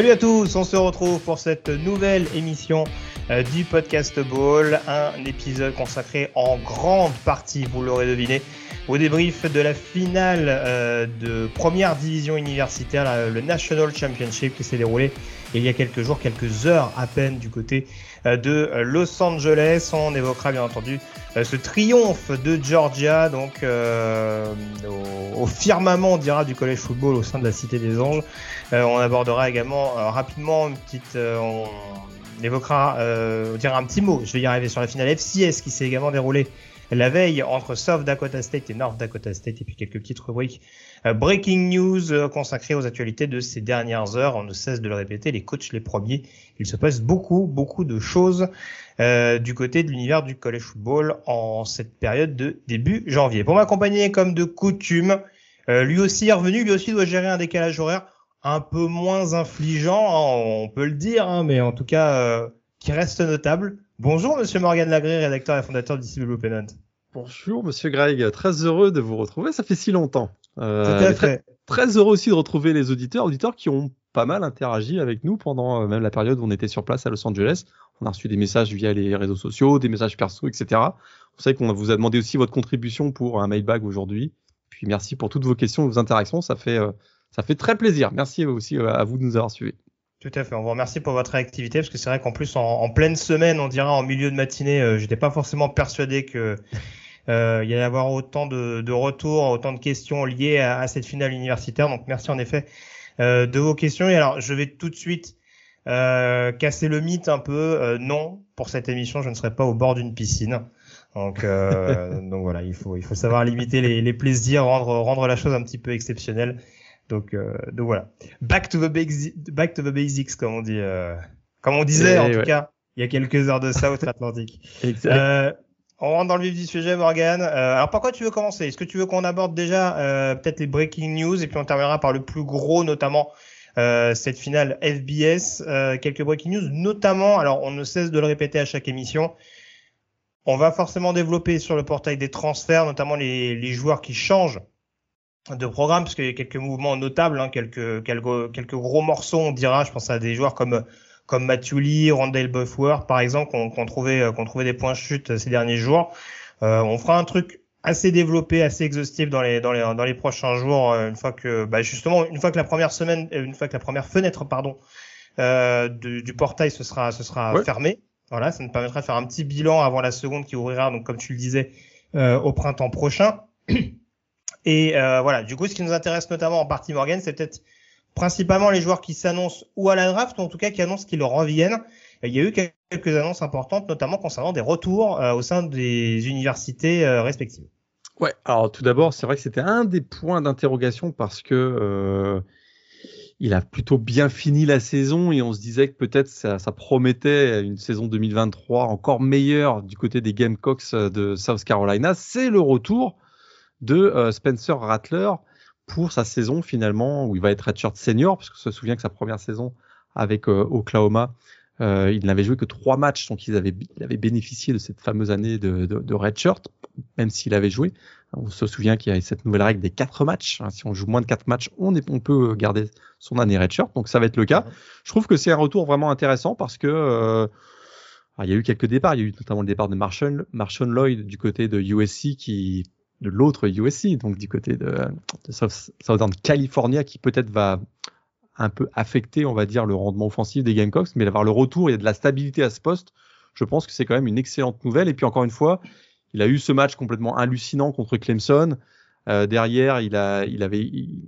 Salut à tous, on se retrouve pour cette nouvelle émission euh, du podcast Ball, un épisode consacré en grande partie, vous l'aurez deviné, au débrief de la finale euh, de première division universitaire, le National Championship qui s'est déroulé il y a quelques jours, quelques heures à peine du côté euh, de Los Angeles. On évoquera bien entendu euh, ce triomphe de Georgia, donc euh, au, firmament, on dira, du collège football au sein de la Cité des Anges. Euh, on abordera également euh, rapidement une petite. euh, on évoquera, euh, on dira un petit mot. Je vais y arriver sur la finale FCS qui s'est également déroulée la veille entre South Dakota State et North Dakota State, et puis quelques petites rubriques euh, breaking news euh, consacrées aux actualités de ces dernières heures. On ne cesse de le répéter, les coachs les premiers. Il se passe beaucoup, beaucoup de choses euh, du côté de l'univers du college football en cette période de début janvier. Pour m'accompagner comme de coutume, euh, lui aussi est revenu, lui aussi doit gérer un décalage horaire un peu moins infligeant, hein, on peut le dire, hein, mais en tout cas euh, qui reste notable. Bonjour Monsieur Morgan Lagré, rédacteur et fondateur du Pennant. Bonjour Monsieur Greg, très heureux de vous retrouver, ça fait si longtemps. Euh, très, heureux aussi de retrouver les auditeurs, auditeurs qui ont pas mal interagi avec nous pendant euh, même la période où on était sur place à Los Angeles. On a reçu des messages via les réseaux sociaux, des messages perso, etc. Vous savez qu'on vous a demandé aussi votre contribution pour un mailbag aujourd'hui. Puis merci pour toutes vos questions vos interactions, ça fait, euh, ça fait très plaisir. Merci aussi à vous de nous avoir suivis. Tout à fait. On vous remercie pour votre réactivité parce que c'est vrai qu'en plus en, en pleine semaine, on dira en milieu de matinée, euh, j'étais pas forcément persuadé que euh, il y allait y avoir autant de, de retours, autant de questions liées à, à cette finale universitaire. Donc merci en effet euh, de vos questions. Et alors je vais tout de suite euh, casser le mythe un peu. Euh, non, pour cette émission, je ne serai pas au bord d'une piscine. Donc, euh, donc voilà, il faut il faut savoir limiter les, les plaisirs, rendre rendre la chose un petit peu exceptionnelle. Donc, euh, donc voilà. Back to the basics, back to the basics, comme on dit, euh, comme on disait Eh en tout cas, il y a quelques heures de ça outre-Atlantique. Exact. Euh, on rentre dans le vif du sujet, Morgan. Euh, alors, par quoi tu veux commencer? Est-ce que tu veux qu'on aborde déjà euh, peut-être les breaking news et puis on terminera par le plus gros, notamment euh, cette finale FBS. Euh, quelques breaking news, notamment. Alors, on ne cesse de le répéter à chaque émission. On va forcément développer sur le portail des transferts, notamment les, joueurs qui changent de programme, parce qu'il y a quelques mouvements notables, hein, quelques gros morceaux, on dira. Je pense à des joueurs comme comme Matthew Lee, Rondale Buffworth, par exemple, qu'on qu'on trouvait, euh, qu'on trouvait des points chute ces derniers jours. Euh, on fera un truc assez développé, assez exhaustif dans les dans les dans les prochains jours, euh, une fois que bah, justement une fois que la première semaine, euh, une fois que la première fenêtre, pardon, euh, du, du portail se sera se sera Ouais. fermée. Voilà, ça nous permettra de faire un petit bilan avant la seconde qui ouvrira, donc comme tu le disais, euh, au printemps prochain. Et euh, voilà, du coup, ce qui nous intéresse notamment en partie Morgan, c'est peut-être principalement les joueurs qui s'annoncent ou à la draft, ou en tout cas qui annoncent qu'ils reviennent. Il y a eu quelques annonces importantes, notamment concernant des retours euh, au sein des universités euh, respectives. Ouais, alors tout d'abord, c'est vrai que c'était un des points d'interrogation parce que euh, il a plutôt bien fini la saison et on se disait que peut-être ça, ça promettait une saison 2023 encore meilleure du côté des Gamecocks de South Carolina. C'est le retour de Spencer Rattler pour sa saison finalement où il va être redshirt senior parce que se souvient que sa première saison avec euh, Oklahoma, euh, il n'avait joué que trois matchs, donc il avait, il avait bénéficié de cette fameuse année de, de, de redshirt, même s'il avait joué. On se souvient qu'il y a cette nouvelle règle des quatre matchs. hein. Si on joue moins de quatre matchs, on, est, on peut garder son année redshirt, donc ça va être le cas. Je trouve que c'est un retour vraiment intéressant parce que euh, ah, il y a eu quelques départs. Il y a eu notamment le départ de Marshall, Marshall Lloyd du côté de USC qui de l'autre USC, donc du côté de, de South- Southern California, qui peut-être va un peu affecter, on va dire, le rendement offensif des Gamecocks, mais d'avoir le retour, a de la stabilité à ce poste. Je pense que c'est quand même une excellente nouvelle. Et puis encore une fois, il a eu ce match complètement hallucinant contre Clemson. Euh, derrière, il, a, il, avait, il,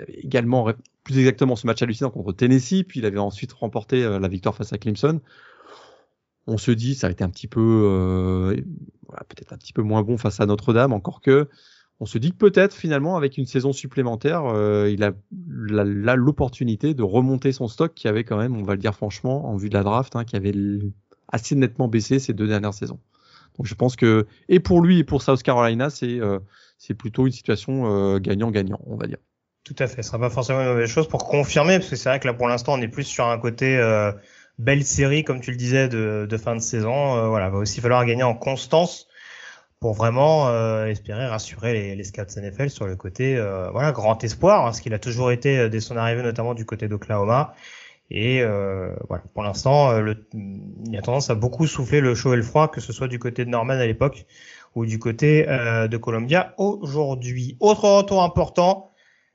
avait également, plus exactement, ce match hallucinant contre Tennessee. Puis il avait ensuite remporté euh, la victoire face à Clemson. On se dit, ça a été un petit peu, euh, petit peu moins bon face à Notre-Dame, encore que on se dit que peut-être finalement avec une saison supplémentaire, euh, il a l'opportunité de remonter son stock qui avait quand même, on va le dire franchement, en vue de la draft, hein, qui avait assez nettement baissé ces deux dernières saisons. Donc je pense que et pour lui et pour South Carolina, c'est euh, plutôt une situation euh, gagnant-gagnant, on va dire. Tout à fait, ce sera pas forcément une mauvaise chose pour confirmer, parce que c'est vrai que là pour l'instant on est plus sur un côté belle série, comme tu le disais, de, de fin de saison. voilà, va aussi falloir gagner en constance pour vraiment espérer rassurer les, les, scouts NFL sur le côté voilà grand espoir, hein, ce qu'il a toujours été dès son arrivée, notamment du côté d'Oklahoma. Et euh, voilà, pour l'instant, euh, il a tendance à beaucoup souffler le chaud et le froid, que ce soit du côté de Norman à l'époque ou du côté euh, de Columbia aujourd'hui. Autre retour important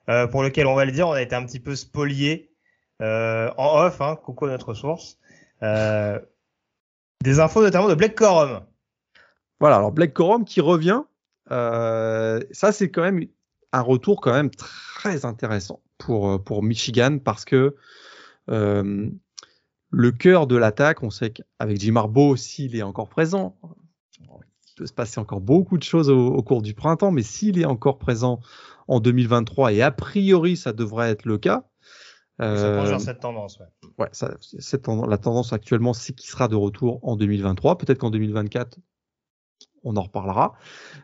euh, pour lequel on va le dire, on a été un petit peu spolié euh, en off, hein, coucou notre source. Euh, des infos notamment de Blake Corum. Voilà, alors Blake Corum qui revient, ça c'est quand même un retour quand même très intéressant pour pour Michigan parce que euh, le cœur de l'attaque, on sait qu'avec Jim Harbaugh, s'il est encore présent, il peut se passer encore beaucoup de choses au, cours du printemps, mais s'il est encore présent en 2023, et a priori ça devrait être le cas. Euh, ça cette tendance. Ouais. ouais ça, cette la tendance actuellement, c'est qu'il sera de retour en 2023. Peut-être qu'en 2024, on en reparlera.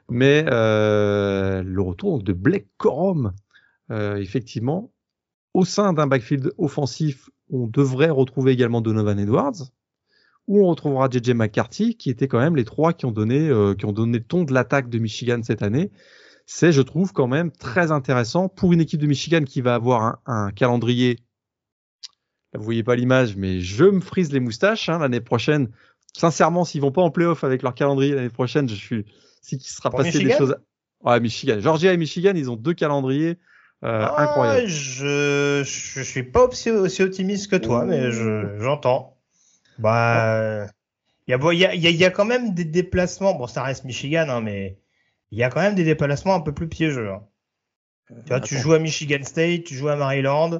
Mais euh, le retour de Blake Corum, euh, effectivement, au sein d'un backfield offensif, on devrait retrouver également Donovan Edwards, où on retrouvera JJ McCarthy, qui étaient quand même les trois qui ont donné, euh, qui ont donné le ton de l'attaque de Michigan cette année. C'est, je trouve, quand même très intéressant pour une équipe de Michigan qui va avoir un, calendrier. vous voyez pas l'image, mais je me frise les moustaches hein, l'année prochaine. Sincèrement, s'ils vont pas en playoff avec leur calendrier l'année prochaine, je suis, si qu'il sera passé des choses. Ouais, Michigan. Georgia et Michigan, ils ont deux calendriers euh, ah, incroyable. Je, je suis pas aussi, aussi optimiste que toi, mais j'entends. bah, il y a, y, a, y a quand même des déplacements. Bon, ça reste Michigan, hein, mais il y a quand même des déplacements un peu plus piégeux. Hein. Euh, tu vois, tu joues à Michigan State, tu joues à Maryland.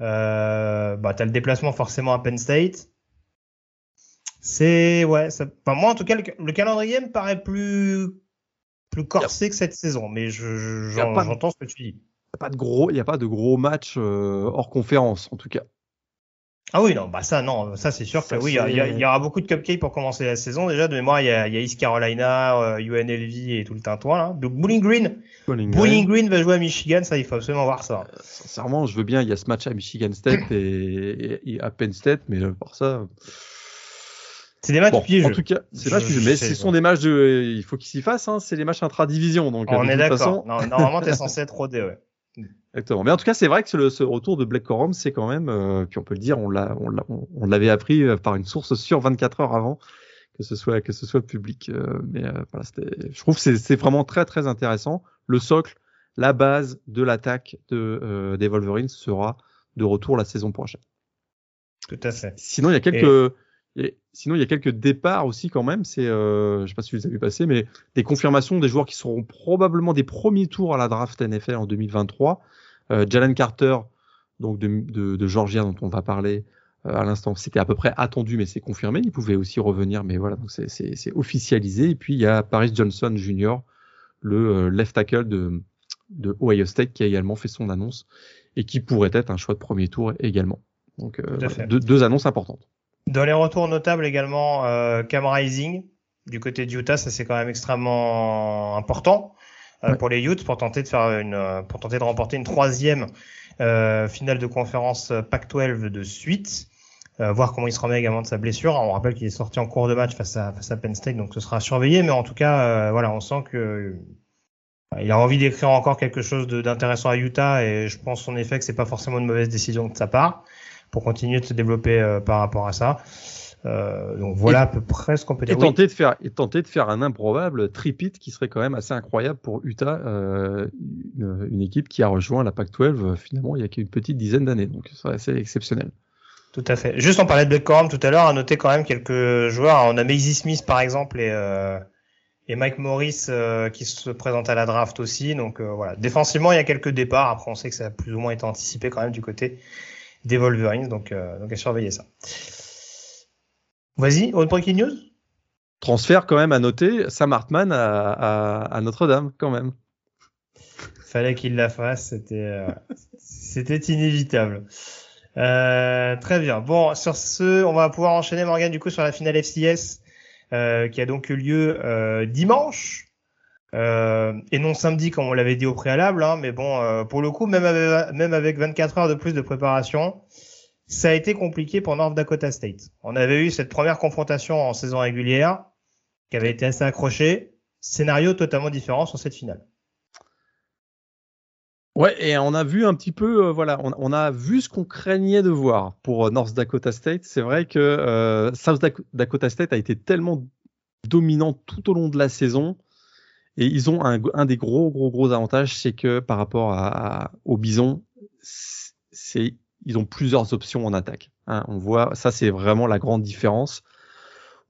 Euh, bah, t'as le déplacement forcément à Penn State. C'est ouais, ça, enfin, moi en tout cas le, calendrier me paraît plus plus corsé que cette saison, mais je, j'entends ce que tu dis pas de gros, il n'y a pas de gros matchs euh, hors conférence en tout cas. Ah oui, non, bah ça, non, ça c'est sûr que oui, il y, aura beaucoup de cupcakes pour commencer la saison. Déjà, de mémoire, il y a, East Carolina, UNLV euh, et tout le tintouin. Là. Donc, Bowling Green, Bowling, Green. va jouer à Michigan, ça, il faut absolument voir ça. Euh, sincèrement, je veux bien, il y a ce match à Michigan State et, à Penn State, mais par ça. C'est des matchs piégeux. En tout cas, c'est matchs piégeux. Mais ce sont des matchs de, il faut qu'ils s'y fassent, hein, c'est les matchs intra-division. Donc, on est d'accord. Façon... Normalement, t'es censé être rodé, ouais. Exactement. Mais en tout cas, c'est vrai que ce, ce, retour de Black Corum, c'est quand même, euh, puis on peut le dire, on l'a, on, on, l'avait appris euh, par une source sur 24 heures avant que ce soit que ce soit public. Euh, mais voilà, c'était, je trouve que c'est vraiment très très intéressant. Le socle, la base de l'attaque de des Wolverines sera de retour la saison prochaine. Tout à fait. Sinon, il y a quelques et sinon, il y a quelques départs aussi quand même. C'est, euh, je sais pas si vous les avez vu passer, mais des confirmations des joueurs qui seront probablement des premiers tours à la draft NFL en 2023. Euh, Jalen Carter, donc de, de, de, Georgia dont on va parler euh, à l'instant, c'était à peu près attendu, mais c'est confirmé. Il pouvait aussi revenir, mais voilà, donc c'est officialisé. Et puis il y a Paris Johnson Jr., le euh, left tackle de, de Ohio State, qui a également fait son annonce et qui pourrait être un choix de premier tour également. Donc euh, deux annonces importantes. Dans les retours notables également, euh, Cam Rising du côté de Utah, ça c'est quand même extrêmement important euh, pour les Utes pour tenter de faire une, euh, pour tenter de remporter une troisième euh, finale de conférence Pac-12 de suite. Euh, voir comment il se remet également de sa blessure. on rappelle qu'il est sorti en cours de match face à, face à Penn State, donc ce sera surveillé. Mais en tout cas, voilà, on sent que il a envie d'écrire encore quelque chose d'intéressant à Utah, et je pense en effet que c'est pas forcément une mauvaise décision de sa part pour continuer de se développer euh, par rapport à ça. Euh, donc voilà à peu près ce qu'on peut dire. Et tenter, de faire, et tenter de faire un improbable tripit qui serait quand même assez incroyable pour Utah, euh, une, équipe qui a rejoint la PAC-12 euh, finalement il y a qu'une petite dizaine d'années. Donc c'est assez exceptionnel. Tout à fait. Juste on parlait de Black Corum tout à l'heure, à noter quand même quelques joueurs. On a Maisie Smith par exemple et, euh, et Mike Morris qui se présentent à la draft aussi. Donc voilà. Défensivement il y a quelques départs. Après on sait que ça a plus ou moins été anticipé quand même du côté des Wolverines, donc, euh, donc à surveiller ça. Vas-y, autre breaking news? Transfert quand même à noter, Sam Hartman à, Notre-Dame quand même. Fallait qu'il la fasse, c'était c'était inévitable. très bien. Bon, sur ce, on va pouvoir enchaîner Morgan du coup sur la finale FCS qui a donc eu lieu dimanche. Euh, et non samedi comme on l'avait dit au préalable, hein, mais bon, euh, pour le coup, même avec, même avec 24 heures de plus de préparation, ça a été compliqué pour North Dakota State. On avait eu cette première confrontation en saison régulière qui avait été assez accrochée. Scénario totalement différent sur cette finale. Ouais, et on a vu un petit peu, euh, voilà, on, on, a vu ce qu'on craignait de voir pour North Dakota State. C'est vrai que South Dakota State a été tellement dominant tout au long de la saison et ils ont un, des gros, gros, gros avantages, c'est que par rapport à, aux Bisons, c'est ils ont plusieurs options en attaque. Hein. on voit, ça c'est vraiment la grande différence.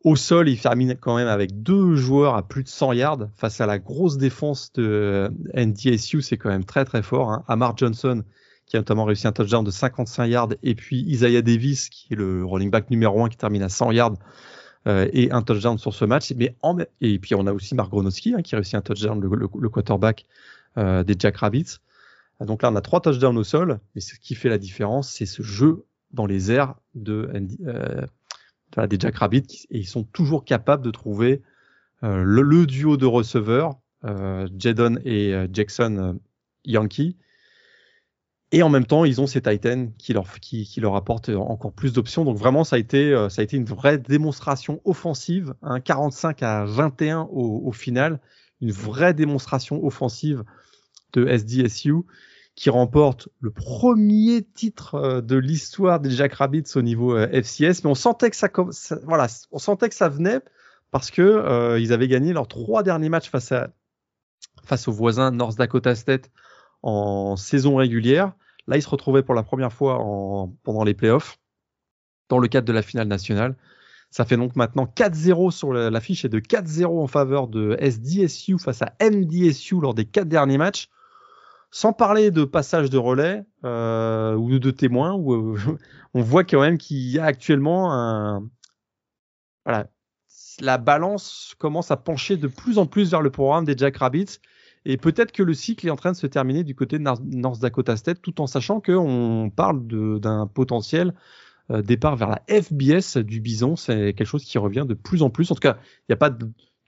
Au sol, ils terminent quand même avec deux joueurs à plus de 100 yards face à la grosse défense de NDSU, c'est quand même très très fort. Hein. Amar Johnson, qui a notamment réussi un touchdown de 55 yards, et puis Isaiah Davis, qui est le running back numéro 1 qui termine à 100 yards euh, et un touchdown sur ce match. Mais et puis on a aussi Mark Gronowski hein, qui réussit un touchdown, le, quarterback euh, des Jack Rabbits. Donc là, on a trois touchdowns au sol, mais ce qui fait la différence, c'est ce jeu dans les airs euh, des Jack Rabbits, et ils sont toujours capables de trouver le, duo de receveurs, Jadon et Jackson Yankee, et en même temps, ils ont ces Titans qui leur, qui, qui leur apportent encore plus d'options. Donc vraiment, ça a été, euh, ça a été une vraie démonstration offensive, hein, 45 à 21 au, au, final, une vraie démonstration offensive de SDSU qui remporte le premier titre euh, de l'histoire des Jack Rabbits au niveau euh, FCS. Mais on sentait que ça, voilà, on sentait que ça venait parce que euh, avaient gagné leurs trois derniers matchs face à face aux voisins North Dakota State en saison régulière. Là, il se retrouvait pour la première fois en, pendant les playoffs, dans le cadre de la finale nationale. Ça fait donc maintenant 4-0 sur l'affiche et de 4-0 en faveur de SDSU face à MDSU lors des quatre derniers matchs. Sans parler de passage de relais euh, ou de témoins, euh, on voit quand même qu'il y a actuellement un, voilà, la balance commence à pencher de plus en plus vers le programme des Jack Rabbits et peut-être que le cycle est en train de se terminer du côté de North Dakota State, tout en sachant qu'on parle d'un potentiel euh, départ vers la FBS du Bison. C'est quelque chose qui revient de plus en plus. En tout cas, il n'y a pas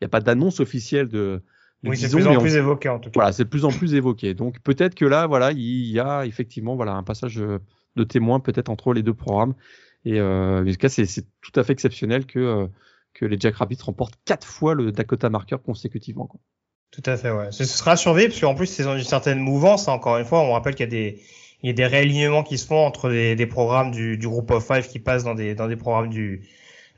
a pas d'annonce officielle de, oui, c'est de plus en plus évoqué en tout cas. Voilà, c'est de plus en plus évoqué. Donc peut-être que là, voilà, il y a effectivement voilà un passage de témoin peut-être entre les deux programmes. Et euh, en tout cas, c'est tout à fait exceptionnel que euh, que les Jack Rabbits remportent quatre fois le Dakota Marker consécutivement. Quoi. Tout à fait, ouais. Ce sera surveillé parce qu'en plus, c'est une certaine mouvance. Hein, encore une fois, on rappelle qu'il y a des, il y a des réalignements qui se font entre des, des programmes du, du groupe of five qui passent dans des, dans des programmes du,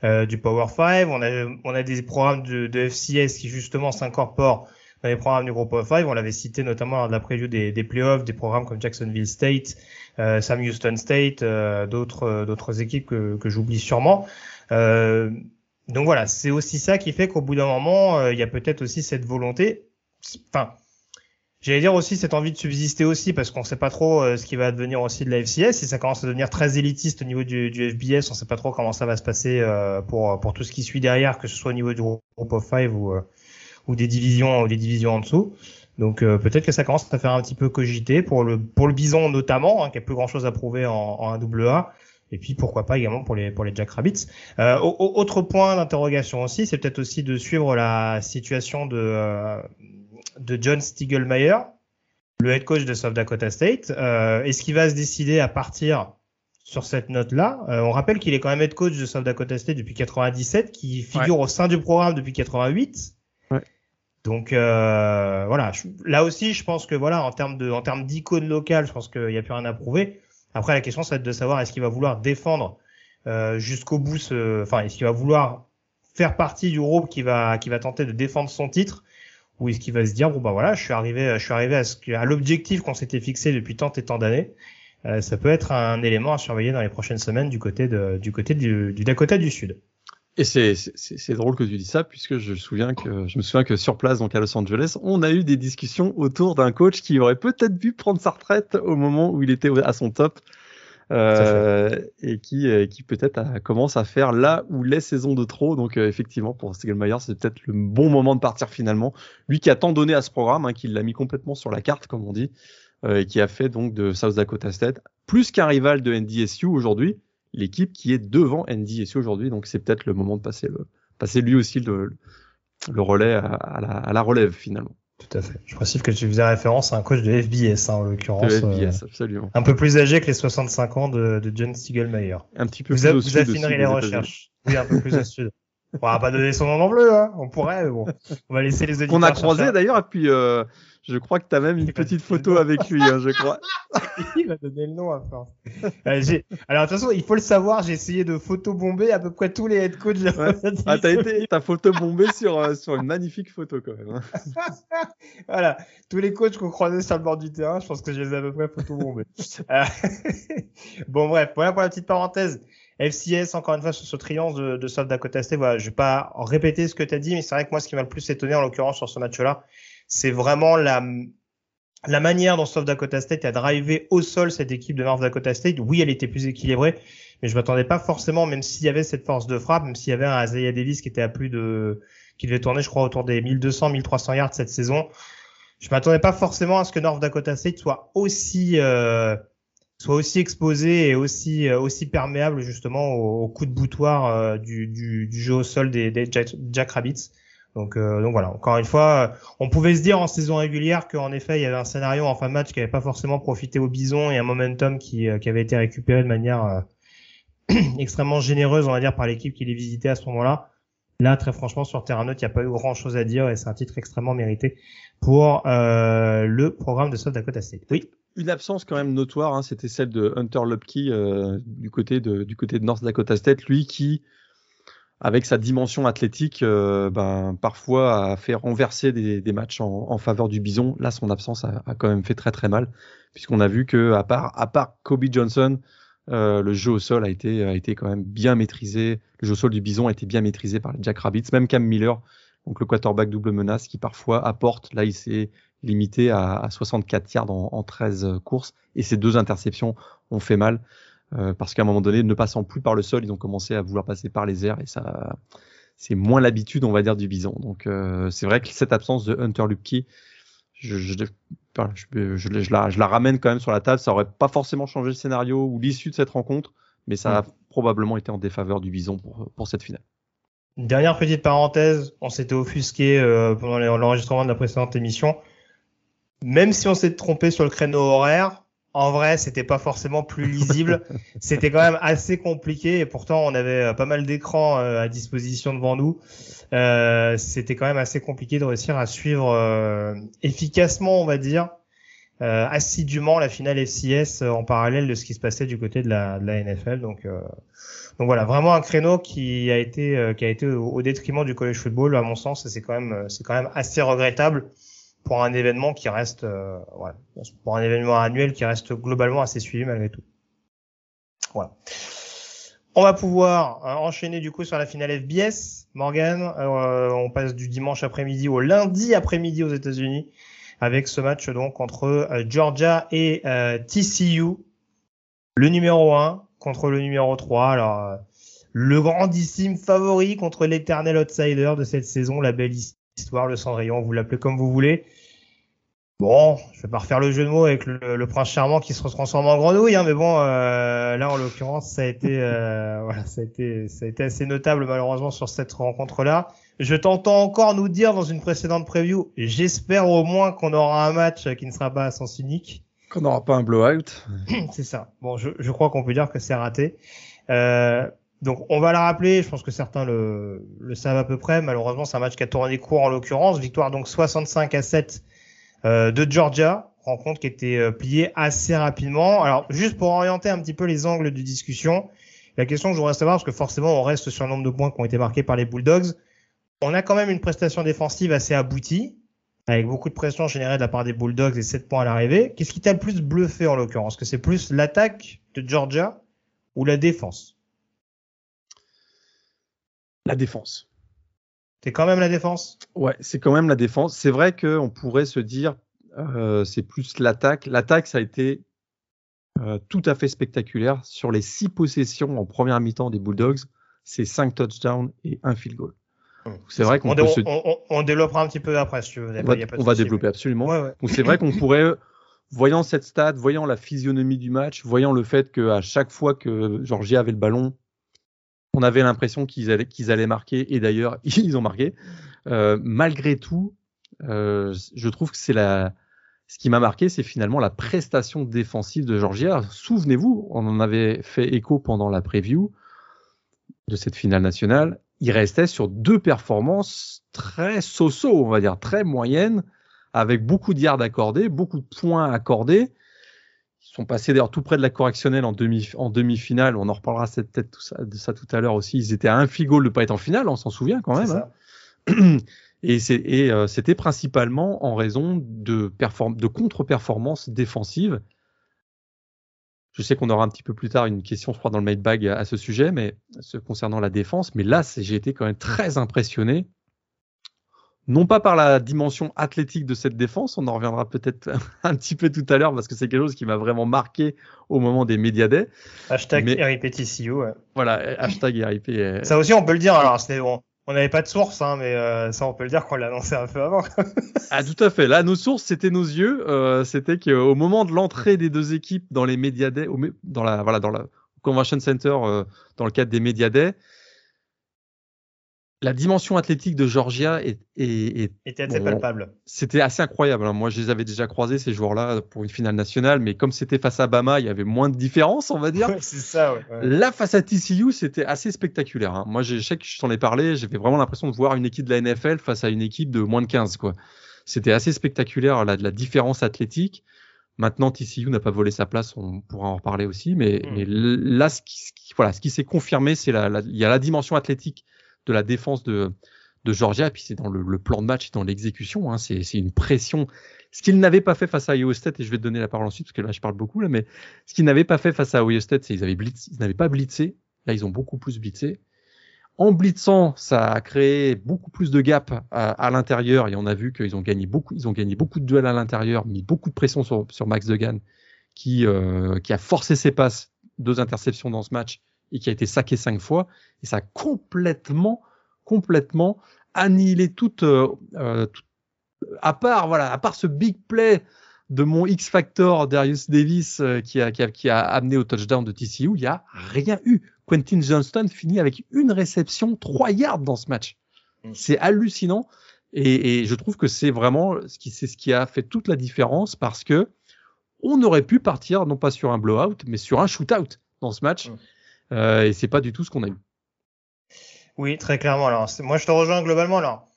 euh, du Power Five. On a, on a des programmes de, de FCS qui justement s'incorporent dans les programmes du groupe of five. On l'avait cité notamment lors de la preview des, des playoffs, des programmes comme Jacksonville State, euh, Sam Houston State, euh, d'autres, d'autres équipes que, que j'oublie sûrement. Euh, donc voilà, c'est aussi ça qui fait qu'au bout d'un moment, euh, il y a peut-être aussi cette volonté, enfin, j'allais dire aussi cette envie de subsister aussi, parce qu'on sait pas trop euh, ce qui va advenir aussi de la FCS, et ça commence à devenir très élitiste au niveau du, FBS, on sait pas trop comment ça va se passer euh, pour tout ce qui suit derrière, que ce soit au niveau du groupe of five ou des divisions ou des divisions en dessous. Donc peut-être que ça commence à faire un petit peu cogiter pour le bison notamment, hein, qui a plus grand chose à prouver en, en 1AA et puis pourquoi pas également pour les pour les Jack Rabbits. Euh, autre point d'interrogation aussi, c'est peut-être aussi de suivre la situation de euh, de John Stiegelmeier, le head coach de South Dakota State. Euh, Est-ce qu'il va se décider à partir sur cette note-là? Euh, On rappelle qu'il est quand même head coach de South Dakota State depuis 97, qui figure au sein du programme depuis 88. Ouais. Donc euh, voilà, là aussi, je pense que voilà, en termes de, en termes d'icône locale, je pense qu'il n'y a plus rien à prouver. Après, la question, ça va être de savoir est-ce qu'il va vouloir défendre euh, jusqu'au bout, ce... enfin, est-ce qu'il va vouloir faire partie du groupe qui va qui va tenter de défendre son titre, ou est-ce qu'il va se dire bon bah voilà, je suis arrivé, je suis arrivé à ce à l'objectif qu'on s'était fixé depuis tant et tant d'années. Euh, ça peut être un élément à surveiller dans les prochaines semaines du côté de, du côté du, du Dakota du Sud. Et c'est, c'est, drôle que tu dis ça, puisque je, me souviens que, je me souviens que sur place, donc à Los Angeles, on a eu des discussions autour d'un coach qui aurait peut-être dû prendre sa retraite au moment où il était à son top. Euh, et qui, euh, qui peut-être commence à faire là où les saisons de trop. Donc euh, effectivement, pour Stegelmeier, c'est peut-être le bon moment de partir finalement. Lui qui a tant donné à ce programme, hein, qui l'a mis complètement sur la carte, comme on dit, et qui a fait donc de South Dakota State plus qu'un rival de NDSU aujourd'hui, l'équipe qui est devant NDSU aujourd'hui. Donc c'est peut-être le moment de passer, le, passer lui aussi le, le relais à, la, à la relève finalement. Tout à fait. Je précise que tu faisais référence à un coach de FBS, hein, en l'occurrence. FBS, euh, absolument. Un peu plus âgé que les 65 ans de, de John Stiegelmeier. Un petit peu vous plus au Vous affinerez les recherches. Oui, un peu plus au sud. On va pas donner son nom non plus, hein. On pourrait, mais bon. On va laisser les auditeurs. On a croisé d'ailleurs, et puis euh, je crois que tu as même une petite photo avec lui, hein, je crois. il va donner le nom à force. Euh, alors, de toute façon, il faut le savoir, j'ai essayé de photobomber à peu près tous les head coachs. Ouais. Ah, t'as été, t'as photobombé sur, euh, sur une magnifique photo quand même. Hein. voilà. Tous les coachs qu'on croisait sur le bord du terrain, je pense que je les ai à peu près photobombés. euh... bon, bref, voilà pour la petite parenthèse. FCS, encore une fois, sur ce triangle de, de South Dakota State, voilà, je vais pas répéter ce que tu as dit, mais c'est vrai que moi, ce qui m'a le plus étonné, en l'occurrence, sur ce match-là, c'est vraiment la, la manière dont South Dakota State a drivé au sol cette équipe de North Dakota State. Oui, elle était plus équilibrée, mais je m'attendais pas forcément, même s'il y avait cette force de frappe, même s'il y avait un Isaiah Davis qui était à plus de, qui devait tourner, je crois, autour des 1200, 1300 yards cette saison. Je m'attendais pas forcément à ce que North Dakota State soit aussi, euh, soit aussi exposé et aussi euh, aussi perméable justement au, coup de boutoir euh, du, du, du, jeu au sol des, des Jack, Rabbits. Donc, euh, donc voilà, encore une fois, on pouvait se dire en saison régulière qu'en effet il y avait un scénario en fin de match qui n'avait pas forcément profité au bison et un momentum qui, qui avait été récupéré de manière extrêmement généreuse, on va dire, par l'équipe qui les visitait à ce moment-là. Là, très franchement, sur terrain neutre, il n'y a pas eu grand-chose à dire et c'est un titre extrêmement mérité pour euh, le programme de South Dakota State. Oui une absence quand même notoire, hein, c'était celle de Hunter Lupke euh, du côté de du côté de North Dakota State, lui qui avec sa dimension athlétique, euh, ben, parfois a fait renverser des, des matchs en, en, faveur du Bison. Là, son absence a, a, quand même fait très très mal, puisqu'on a vu que à part à part Kobe Johnson, euh, le jeu au sol a été a été quand même bien maîtrisé. Le jeu au sol du Bison a été bien maîtrisé par les Jack Rabbits, même Cam Miller, donc le quarterback double menace, qui parfois apporte. Là, il s'est limité à, à 64 yards en, en, 13 courses et ces deux interceptions ont fait mal euh, parce qu'à un moment donné, ne passant plus par le sol, ils ont commencé à vouloir passer par les airs et ça, c'est moins l'habitude, on va dire, du bison. Donc euh, c'est vrai que cette absence de Hunter Lupke, je, je, je, je, la, je la ramène quand même sur la table. Ça aurait pas forcément changé le scénario ou l'issue de cette rencontre, mais ça a probablement été en défaveur du bison pour, pour cette finale. Une dernière petite parenthèse, on s'était offusqué euh, pendant l'enregistrement de la précédente émission même si on s'est trompé sur le créneau horaire, en vrai, c'était pas forcément plus lisible. c'était quand même assez compliqué et pourtant on avait euh, pas mal d'écrans euh, à disposition devant nous. Euh, c'était quand même assez compliqué de réussir à suivre euh, efficacement, on va dire, euh, assidûment la finale FCS en parallèle de ce qui se passait du côté de la, de la NFL. Donc, donc voilà, vraiment un créneau qui a été qui a été au, au détriment du college football à mon sens. Et c'est quand même c'est quand même assez regrettable pour un événement qui reste, euh, pour un événement annuel qui reste globalement assez suivi malgré tout. Voilà. On va pouvoir euh, enchaîner du coup sur la finale FBS. Morgan, euh, on passe du dimanche après-midi au lundi après-midi aux États-Unis avec ce match donc entre euh, Georgia et TCU. Le numéro 1 contre le numéro 3. Alors le grandissime favori contre l'éternel outsider de cette saison, la belle histoire, le Cendrillon, vous l'appelez comme vous voulez. Bon, je vais pas refaire le jeu de mots avec le, prince charmant qui se transforme en grenouille, hein, mais bon, euh, là en l'occurrence, ça a été, euh, voilà, ça a été, ça a été assez notable malheureusement sur cette rencontre-là. Je t'entends encore nous dire dans une précédente preview, j'espère au moins qu'on aura un match qui ne sera pas à sens unique. Qu'on n'aura pas un blowout. c'est ça. Bon, je, je crois qu'on peut dire que c'est raté. Euh, donc on va la rappeler, je pense que certains le, savent à peu près. Malheureusement, c'est un match qui a tourné court en l'occurrence. Victoire donc 65 à 7 euh, de Georgia, rencontre qui était euh, pliée assez rapidement. Alors juste pour orienter un petit peu les angles de discussion, la question que je voudrais savoir, parce que forcément on reste sur le nombre de points qui ont été marqués par les Bulldogs, on a quand même une prestation défensive assez aboutie, avec beaucoup de pression générée de la part des Bulldogs et 7 points à l'arrivée. Qu'est-ce qui t'a le plus bluffé en l'occurrence? Que c'est plus l'attaque de Georgia ou la défense? La défense. C'est quand même la défense? Ouais, c'est quand même la défense. C'est vrai qu'on pourrait se dire, euh, c'est plus l'attaque. L'attaque, ça a été euh, tout à fait spectaculaire. Sur les six possessions en première mi-temps des Bulldogs, c'est cinq touchdowns et un field goal. C'est vrai qu'on on, développera un petit peu après si tu veux. On va, développer absolument. Donc c'est vrai qu'on pourrait, voyant cette stat, voyant la physionomie du match, voyant le fait qu'à chaque fois que Georgia avait le ballon, on avait l'impression qu'ils allaient, qu'ils allaient marquer, et d'ailleurs ils ont marqué. Euh, malgré tout, euh, je trouve que c'est la, ce qui m'a marqué, c'est finalement la prestation défensive de Georgia. Souvenez-vous, on en avait fait écho pendant la preview de cette finale nationale. Il restait sur deux performances très so-so, on va dire, très moyennes, avec beaucoup de yards accordés, beaucoup de points accordés. Sont passés d'ailleurs tout près de la correctionnelle en demi en demi-finale. On en reparlera peut-être de ça tout à l'heure aussi. Ils étaient à un figo de ne pas être en finale, on s'en souvient quand même. Hein. Et euh, c'était principalement en raison de, de contre-performances défensives. Je sais qu'on aura un petit peu plus tard une question, je crois, dans le mailbag à, ce sujet, mais ce, concernant la défense. Mais là, j'ai été quand même très impressionné. Non pas par la dimension athlétique de cette défense, on en reviendra peut-être un petit peu tout à l'heure parce que c'est quelque chose qui m'a vraiment marqué au moment des Media Hashtag RIPTCU. Ouais. Voilà, hashtag RIP. Euh, Ça aussi, on peut le dire. Alors, bon. On n'avait pas de source, hein, mais euh, ça on peut le dire qu'on l'a annoncé un peu avant. ah tout à fait. Là, nos sources, c'était nos yeux. Euh, c'était qu'au moment de l'entrée des deux équipes dans les dans la voilà dans la convention center, euh, dans le cadre des médias la dimension athlétique de Georgia est, était assez palpable. C'était assez incroyable. Hein. Moi, je les avais déjà croisés ces joueurs-là pour une finale nationale, mais comme c'était face à Bama, il y avait moins de différence, on va dire. c'est ça. Ouais, Là, face à TCU, c'était assez spectaculaire. Hein. Moi, je sais que je t'en ai parlé, j'avais vraiment l'impression de voir une équipe de la NFL face à une équipe de moins de 15, quoi. C'était assez spectaculaire la, la différence athlétique. Maintenant, TCU n'a pas volé sa place, on pourra en reparler aussi, mais, hmm. mais là, ce qui, voilà, ce qui s'est confirmé, c'est la, il y a la dimension athlétique de la défense de, de Georgia. Et puis c'est dans le, plan de match, dans l'exécution. Hein, c'est une pression. Ce qu'il n'avait pas fait face à Iowa State, et je vais te donner la parole ensuite parce que là je parle beaucoup là, mais ce qu'ils n'avaient pas fait face à Ohio State, c'est qu'ils n'avaient pas blitzé. Là ils ont beaucoup plus blitzé. En blitzant, ça a créé beaucoup plus de gap à, l'intérieur et on a vu qu'ils ont gagné beaucoup, ils ont gagné beaucoup de duels à l'intérieur, mis beaucoup de pression sur, sur Max Degan, qui, euh, qui a forcé ses passes, deux interceptions dans ce match et qui a été saqué cinq fois. Et ça a complètement, complètement annihilé toute, euh, euh à part, voilà, à part ce big play de mon X Factor Darius Davis euh, qui, a, qui, a, qui, a, amené au touchdown de TCU, il n'y a rien eu. Quentin Johnston finit avec une réception, trois yards dans ce match. Mm. C'est hallucinant. Et, et, je trouve que c'est vraiment ce qui, c'est ce qui a fait toute la différence parce que on aurait pu partir non pas sur un blowout, mais sur un shootout dans ce match. Mm. Euh, et c'est pas du tout ce qu'on a eu. Oui, très clairement. Alors, moi, je te rejoins globalement. Alors,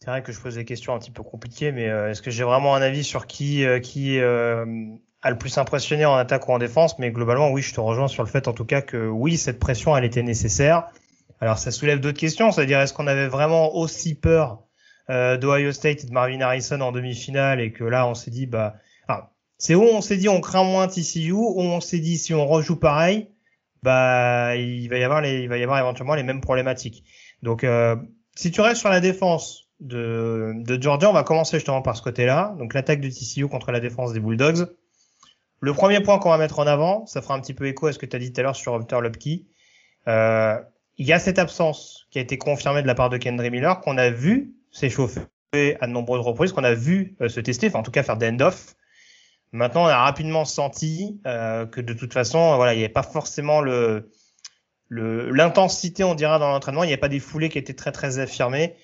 c'est vrai que je pose des questions un petit peu compliquées, mais euh, est-ce que j'ai vraiment un avis sur qui euh, qui a le plus impressionné en attaque ou en défense? Mais globalement, oui, je te rejoins sur le fait, en tout cas, que oui, cette pression, elle était nécessaire. Alors, ça soulève d'autres questions, c'est-à-dire est-ce qu'on avait vraiment aussi peur euh, d'Ohio State et de Marvin Harrison en demi-finale et que là, on s'est dit, bah, c'est où on s'est dit on craint moins TCU, où on s'est dit si on rejoue pareil, bah il va y avoir les, il va y avoir éventuellement les mêmes problématiques. Donc euh, si tu restes sur la défense de, de Georgia, on va commencer justement par ce côté-là. Donc l'attaque de TCU contre la défense des Bulldogs. Le premier point qu'on va mettre en avant, ça fera un petit peu écho à ce que tu as dit tout à l'heure sur Hunter Lupke. Euh, il y a cette absence qui a été confirmée de la part de Kendry Miller qu'on a vu s'échauffer à de nombreuses reprises, qu'on a vu euh, se tester, enfin en tout cas faire des end-off. Maintenant, on a rapidement senti euh, que de toute façon, voilà, il n'y avait pas forcément le l'intensité, on dira, dans l'entraînement. Il n'y avait pas des foulées qui étaient très très affirmées.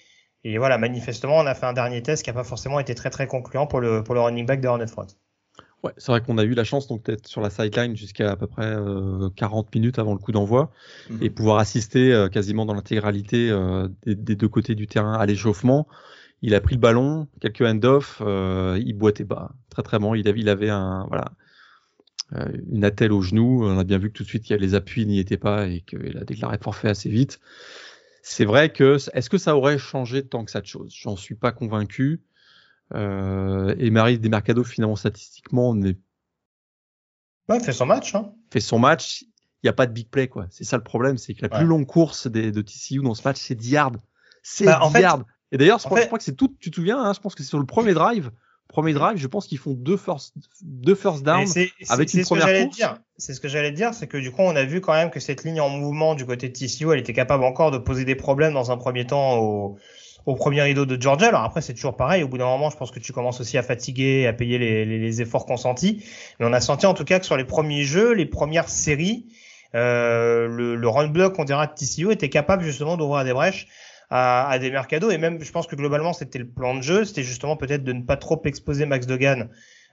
Et voilà, manifestement, on a fait un dernier test qui n'a pas forcément été très très concluant pour le pour le running back de Hornet Front. Ouais, c'est vrai qu'on a eu la chance donc d'être sur la sideline jusqu'à à peu près euh, 40 minutes avant le coup d'envoi mhm. et pouvoir assister euh, quasiment dans l'intégralité euh, des, des, deux côtés du terrain à l'échauffement il a pris le ballon, quelques hand-off, euh, il boitait bas, très très bon. Il avait, il avait un, voilà, euh, une attelle au genou. On a bien vu que tout de suite, les appuis n'y étaient pas et qu'il a déclaré forfait assez vite. C'est vrai que, est-ce que ça aurait changé tant que ça de choses? J'en suis pas convaincu. Euh, et Marie Desmercado, finalement, statistiquement, n'est Ouais, fait son match. Hein. Fait son match. Il n'y a pas de big play, quoi. C'est ça le problème, c'est que la plus longue course des, de TCU dans ce match, c'est 10 yards. C'est bah, 10 yards. Et d'ailleurs, je, crois que c'est tout, tu te souviens, hein, je pense que c'est sur le premier drive, Premier drive, je pense qu'ils font deux first, deux first down avec une première course. C'est ce que j'allais dire, c'est que du coup, on a vu quand même que cette ligne en mouvement du côté de TCU, elle était capable encore de poser des problèmes dans un premier temps au, au premier rideau de Georgia. Alors après, c'est toujours pareil. Au bout d'un moment, je pense que tu commences aussi à fatiguer, à payer les, les, les, efforts consentis. Mais on a senti en tout cas que sur les premiers jeux, les premières séries, euh, le, le, run block, on dira, de TCU était capable justement d'ouvrir des brèches à, à, des mercados. Et même, je pense que globalement, c'était le plan de jeu. C'était justement peut-être de ne pas trop exposer Max Dogan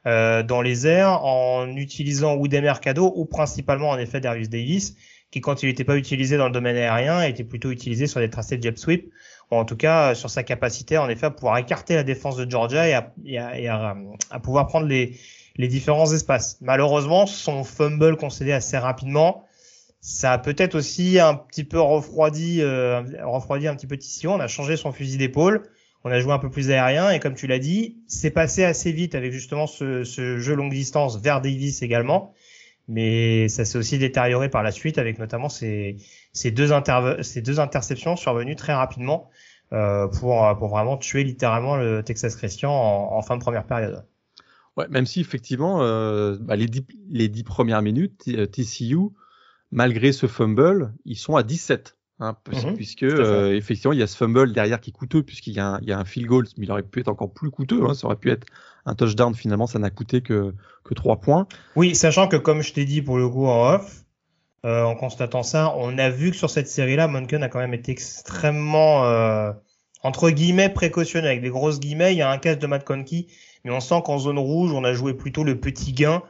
euh, dans les airs en utilisant ou des mercados ou principalement en effet Darius Davis qui quand il n'était pas utilisé dans le domaine aérien était plutôt utilisé sur des tracés de jet sweep ou en tout cas sur sa capacité en effet à pouvoir écarter la défense de Georgia et à, et à, et à, à pouvoir prendre les, les différents espaces. Malheureusement, son fumble concédé assez rapidement, ça a peut-être aussi un petit peu refroidi, euh, refroidi un petit peu ici. On a changé son fusil d'épaule, on a joué un peu plus aérien et comme tu l'as dit, c'est passé assez vite avec justement ce, ce, jeu longue distance vers Davis également. Mais ça s'est aussi détérioré par la suite avec notamment ces, ces, deux, ces deux interceptions survenues très rapidement euh, pour, pour vraiment tuer littéralement le Texas Christian en, en fin de première période. Ouais, même si effectivement, euh, bah, les, dix, les dix premières minutes, TCU, malgré ce fumble, ils sont à 17. Hein, mmh, puisque euh, effectivement il y a ce fumble derrière qui est coûteux puisqu'il y, a un, il y a un field goal mais il aurait pu être encore plus coûteux hein, ça aurait pu être un touchdown finalement ça n'a coûté que que trois points oui sachant que comme je t'ai dit pour le coup en off euh, en constatant ça on a vu que sur cette série là Monken a quand même été extrêmement euh, entre guillemets précautionneux avec des grosses guillemets il y a un casse de Matt Conkey mais on sent qu'en zone rouge on a joué plutôt le petit gain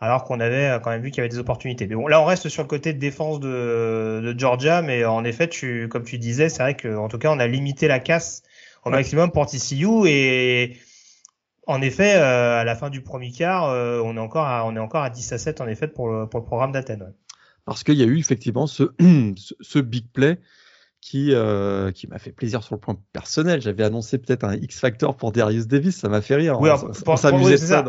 alors qu'on avait euh, quand même vu qu'il y avait des opportunités. Mais bon, là, on reste sur le côté de défense de, de Georgia, mais en effet, tu, comme tu disais, c'est vrai qu'en tout cas, on a limité la casse au maximum pour TCU et en effet, euh, à la fin du premier quart, euh, on est encore à, on est encore à 10 à 7 en effet pour le, pour le programme d'Athènes. Parce qu'il y a eu effectivement ce, ce big play qui, euh, qui m'a fait plaisir sur le point personnel. J'avais annoncé peut-être un X Factor pour Darius Davis, ça m'a fait rire. Oui, on, on, s'amusait de ça.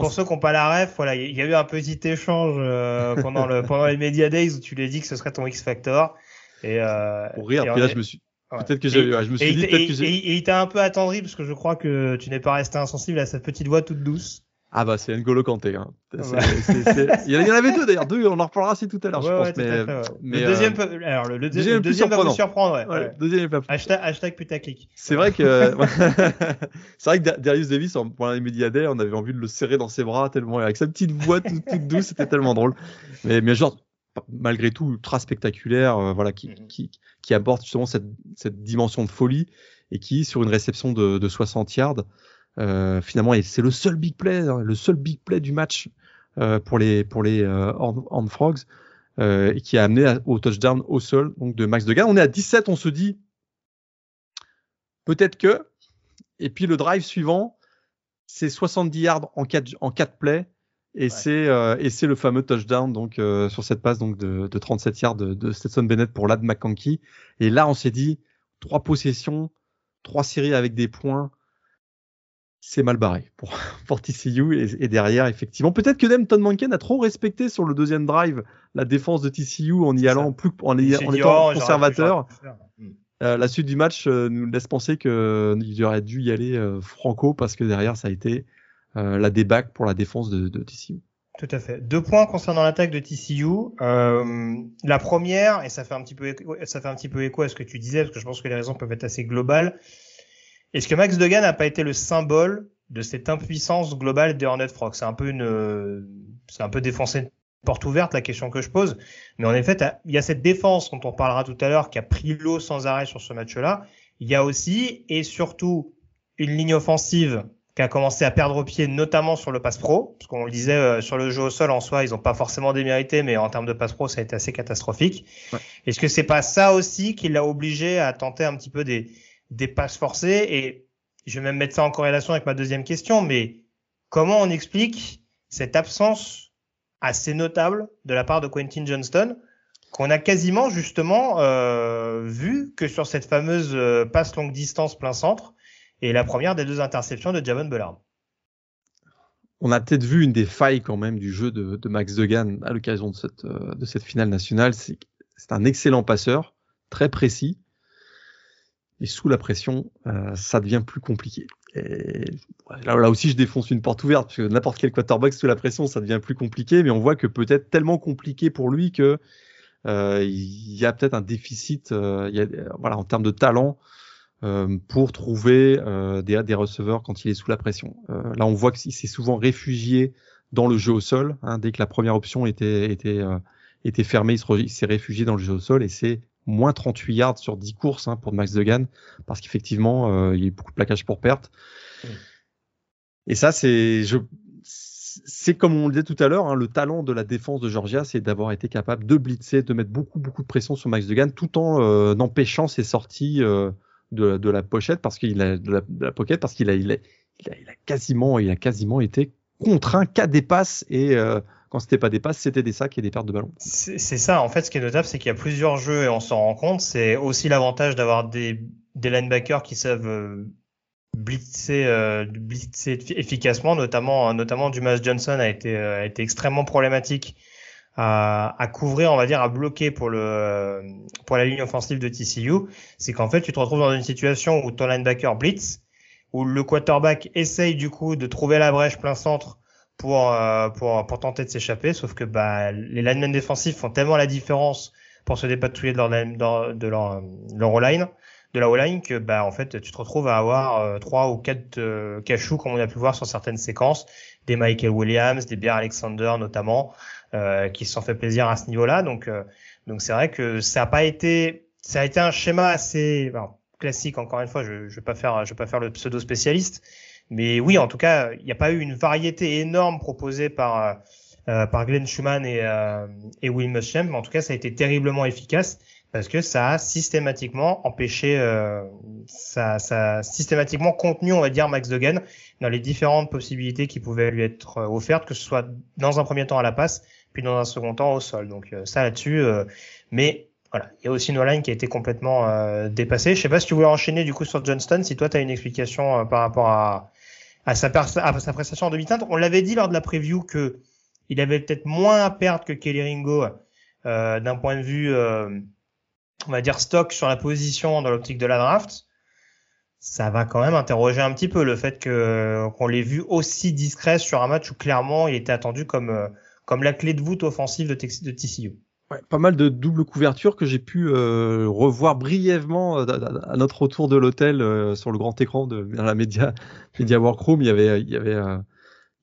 Pour ceux qui n'ont pas la ref, voilà, il y a eu un petit échange euh, pendant le pendant les Media Days où tu lui as dit que ce serait ton X Factor. Et euh, pour rire, puis là je me suis Peut-être que j'ai, ouais, je me suis dit peut-être que. Et, il t'a un peu attendri parce que je crois que tu n'es pas resté insensible à sa petite voix toute douce. Ah bah c'est N'Golo Kanté. Hein. Il y en avait deux d'ailleurs, deux. On en reparlera si tout à l'heure, je pense. mais, mais, le deuxième, euh... peut... alors le, le, deuxième, le deuxième va vous surprendre. Ouais, deuxième est pas. Hashtag, hashtag putaclic. C'est vrai que c'est vrai que Darius Davis pendant les on avait envie de le serrer dans ses bras tellement avec sa petite voix toute, toute douce, c'était tellement drôle. Mais mais genre malgré tout ultra spectaculaire, euh, voilà qui, mm-hmm. qui qui apporte justement cette cette dimension de folie et qui sur une réception de, de 60 yards finalement, et c'est le seul big play, hein, le seul big play du match euh, pour les pour les euh, Horn, Frogs, euh, et qui a amené au touchdown au sol donc de Max Degan. On est à 17, on se dit peut-être que, et puis le drive suivant, c'est 70 yards en 4 en quatre plays. Et ouais. c'est euh, et c'est le fameux touchdown donc euh, sur cette passe donc de, de 37 yards de, de Stetson Bennett pour Lad McConkey. Et là on s'est dit trois possessions, trois séries avec des points, c'est mal barré pour, pour TCU et, et, derrière effectivement peut-être que Tom Manken a trop respecté sur le deuxième drive la défense de TCU en y allant plus en, étant oh, conservateur. Euh, la suite du match euh, nous laisse penser que euh, aurait dû y aller franco parce que derrière ça a été la débâcle pour la défense de, de, TCU. Tout à fait. Deux points concernant l'attaque de TCU. la première et ça fait un petit peu écho, ça fait un petit peu écho à ce que tu disais parce que je pense que les raisons peuvent être assez globales est-ce que Max Degan n'a pas été le symbole de cette impuissance globale des Hornet Frogs C'est un peu une, c'est un peu défoncer une porte ouverte la question que je pose. Mais en effet, il y a cette défense dont on parlera tout à l'heure qui a pris l'eau sans arrêt sur ce match-là. Il y a aussi et surtout une ligne offensive qui a commencé à perdre pied, notamment sur le pass pro, parce qu'on le disait euh, sur le jeu au sol en soi, ils n'ont pas forcément démérité, mais en termes de pass pro, ça a été assez catastrophique. Ouais. Est-ce que c'est pas ça aussi qui l'a obligé à tenter un petit peu des, des passes forcées. Et je vais même mettre ça en corrélation avec ma deuxième question, mais comment on explique cette absence assez notable de la part de Quentin Johnston qu'on a quasiment justement euh, vu que sur cette fameuse euh, passe longue distance plein centre et la première des deux interceptions de Javon Bullard? On a peut-être vu une des failles quand même du jeu de, Max Degan à l'occasion de cette, euh, de cette finale nationale. C'est un excellent passeur, très précis, mais sous la pression, ça devient plus compliqué. Et là, là, aussi, je défonce une porte ouverte, parce que n'importe quel quarterback sous la pression, ça devient plus compliqué, mais on voit que peut-être tellement compliqué pour lui que euh, il y a peut-être un déficit euh, y a, voilà, en termes de talent euh, pour trouver des, des, receveurs quand il est sous la pression. là, on voit qu'il s'est souvent réfugié dans le jeu au sol. Hein, dès que la première option était, était, était fermée, il s'est réfugié dans le jeu au sol et c'est moins 38 yards sur 10 courses hein, pour Max Degan parce qu'effectivement, euh, il y a eu beaucoup de plaquage pour perte. Et ça, c'est, c'est comme on le disait tout à l'heure, hein, le talent de la défense de Georgia, c'est d'avoir été capable de blitzer, de mettre beaucoup, beaucoup de pression sur Max Degan tout en euh, empêchant ses sorties euh, de, la pochette parce qu'il a la, de parce qu'il a, il a, il a, il a, quasiment, il a quasiment été contraint qu'à des passes et euh, quand c'était pas des passes, c'était des sacs et des pertes de ballon. C'est ça, en fait, ce qui est notable, c'est qu'il y a plusieurs jeux et on s'en rend compte. C'est aussi l'avantage d'avoir des, des linebackers qui savent euh, blitzer, euh, blitzer efficacement, notamment, notamment Dumas Johnson a été, euh, a été extrêmement problématique à, à, couvrir, on va dire, à bloquer pour le pour la ligne offensive de TCU. C'est qu'en fait, tu te retrouves dans une situation où ton linebacker blitz, où le quarterback essaye du coup de trouver la brèche plein centre pour, euh, pour, pour tenter de s'échapper, sauf que bah, les linemen défensifs font tellement la différence pour se dépatouiller de leur, de leur, leur line de la O-line que bah en fait tu te retrouves à avoir euh, trois ou quatre euh, cachous comme on a pu voir sur certaines séquences. Des Michael Williams des Bear Alexander notamment euh, qui se sont fait plaisir à ce niveau-là. Donc donc c'est vrai que ça a pas été ça a été un schéma assez classique encore une fois. Je, je vais pas faire je vais pas faire le pseudo spécialiste mais oui, en tout cas, il n'y a pas eu une variété énorme proposée par, euh, euh, par Glenn Schumann et, euh, et Will Muschamp, mais en tout cas, ça a été terriblement efficace parce que ça a systématiquement empêché, euh, ça, ça a systématiquement contenu, on va dire, Max Degan dans les différentes possibilités qui pouvaient lui être euh, offertes, que ce soit dans un premier temps à la passe, puis dans un second temps au sol. Donc ça là-dessus, mais voilà, il y a aussi line qui a été complètement euh, dépassée. Je sais pas si tu voulais enchaîner du coup sur Johnston, si toi tu as une explication par rapport à, à sa, à sa prestation en demi-teinte. On l'avait dit lors de la preview que il avait peut-être moins à perdre que Kelly Ringo euh, d'un point de vue, euh, on va dire stock sur la position dans l'optique de la draft. Ça va quand même interroger un petit peu le fait que qu'on l'ait vu aussi discret sur un match où clairement il était attendu comme euh, comme la clé de voûte offensive de, de TCU. Pas mal de double couverture que j'ai pu euh, revoir brièvement euh, à, notre retour de l'hôtel euh, sur le grand écran de dans la média workroom. Il y avait, il y avait,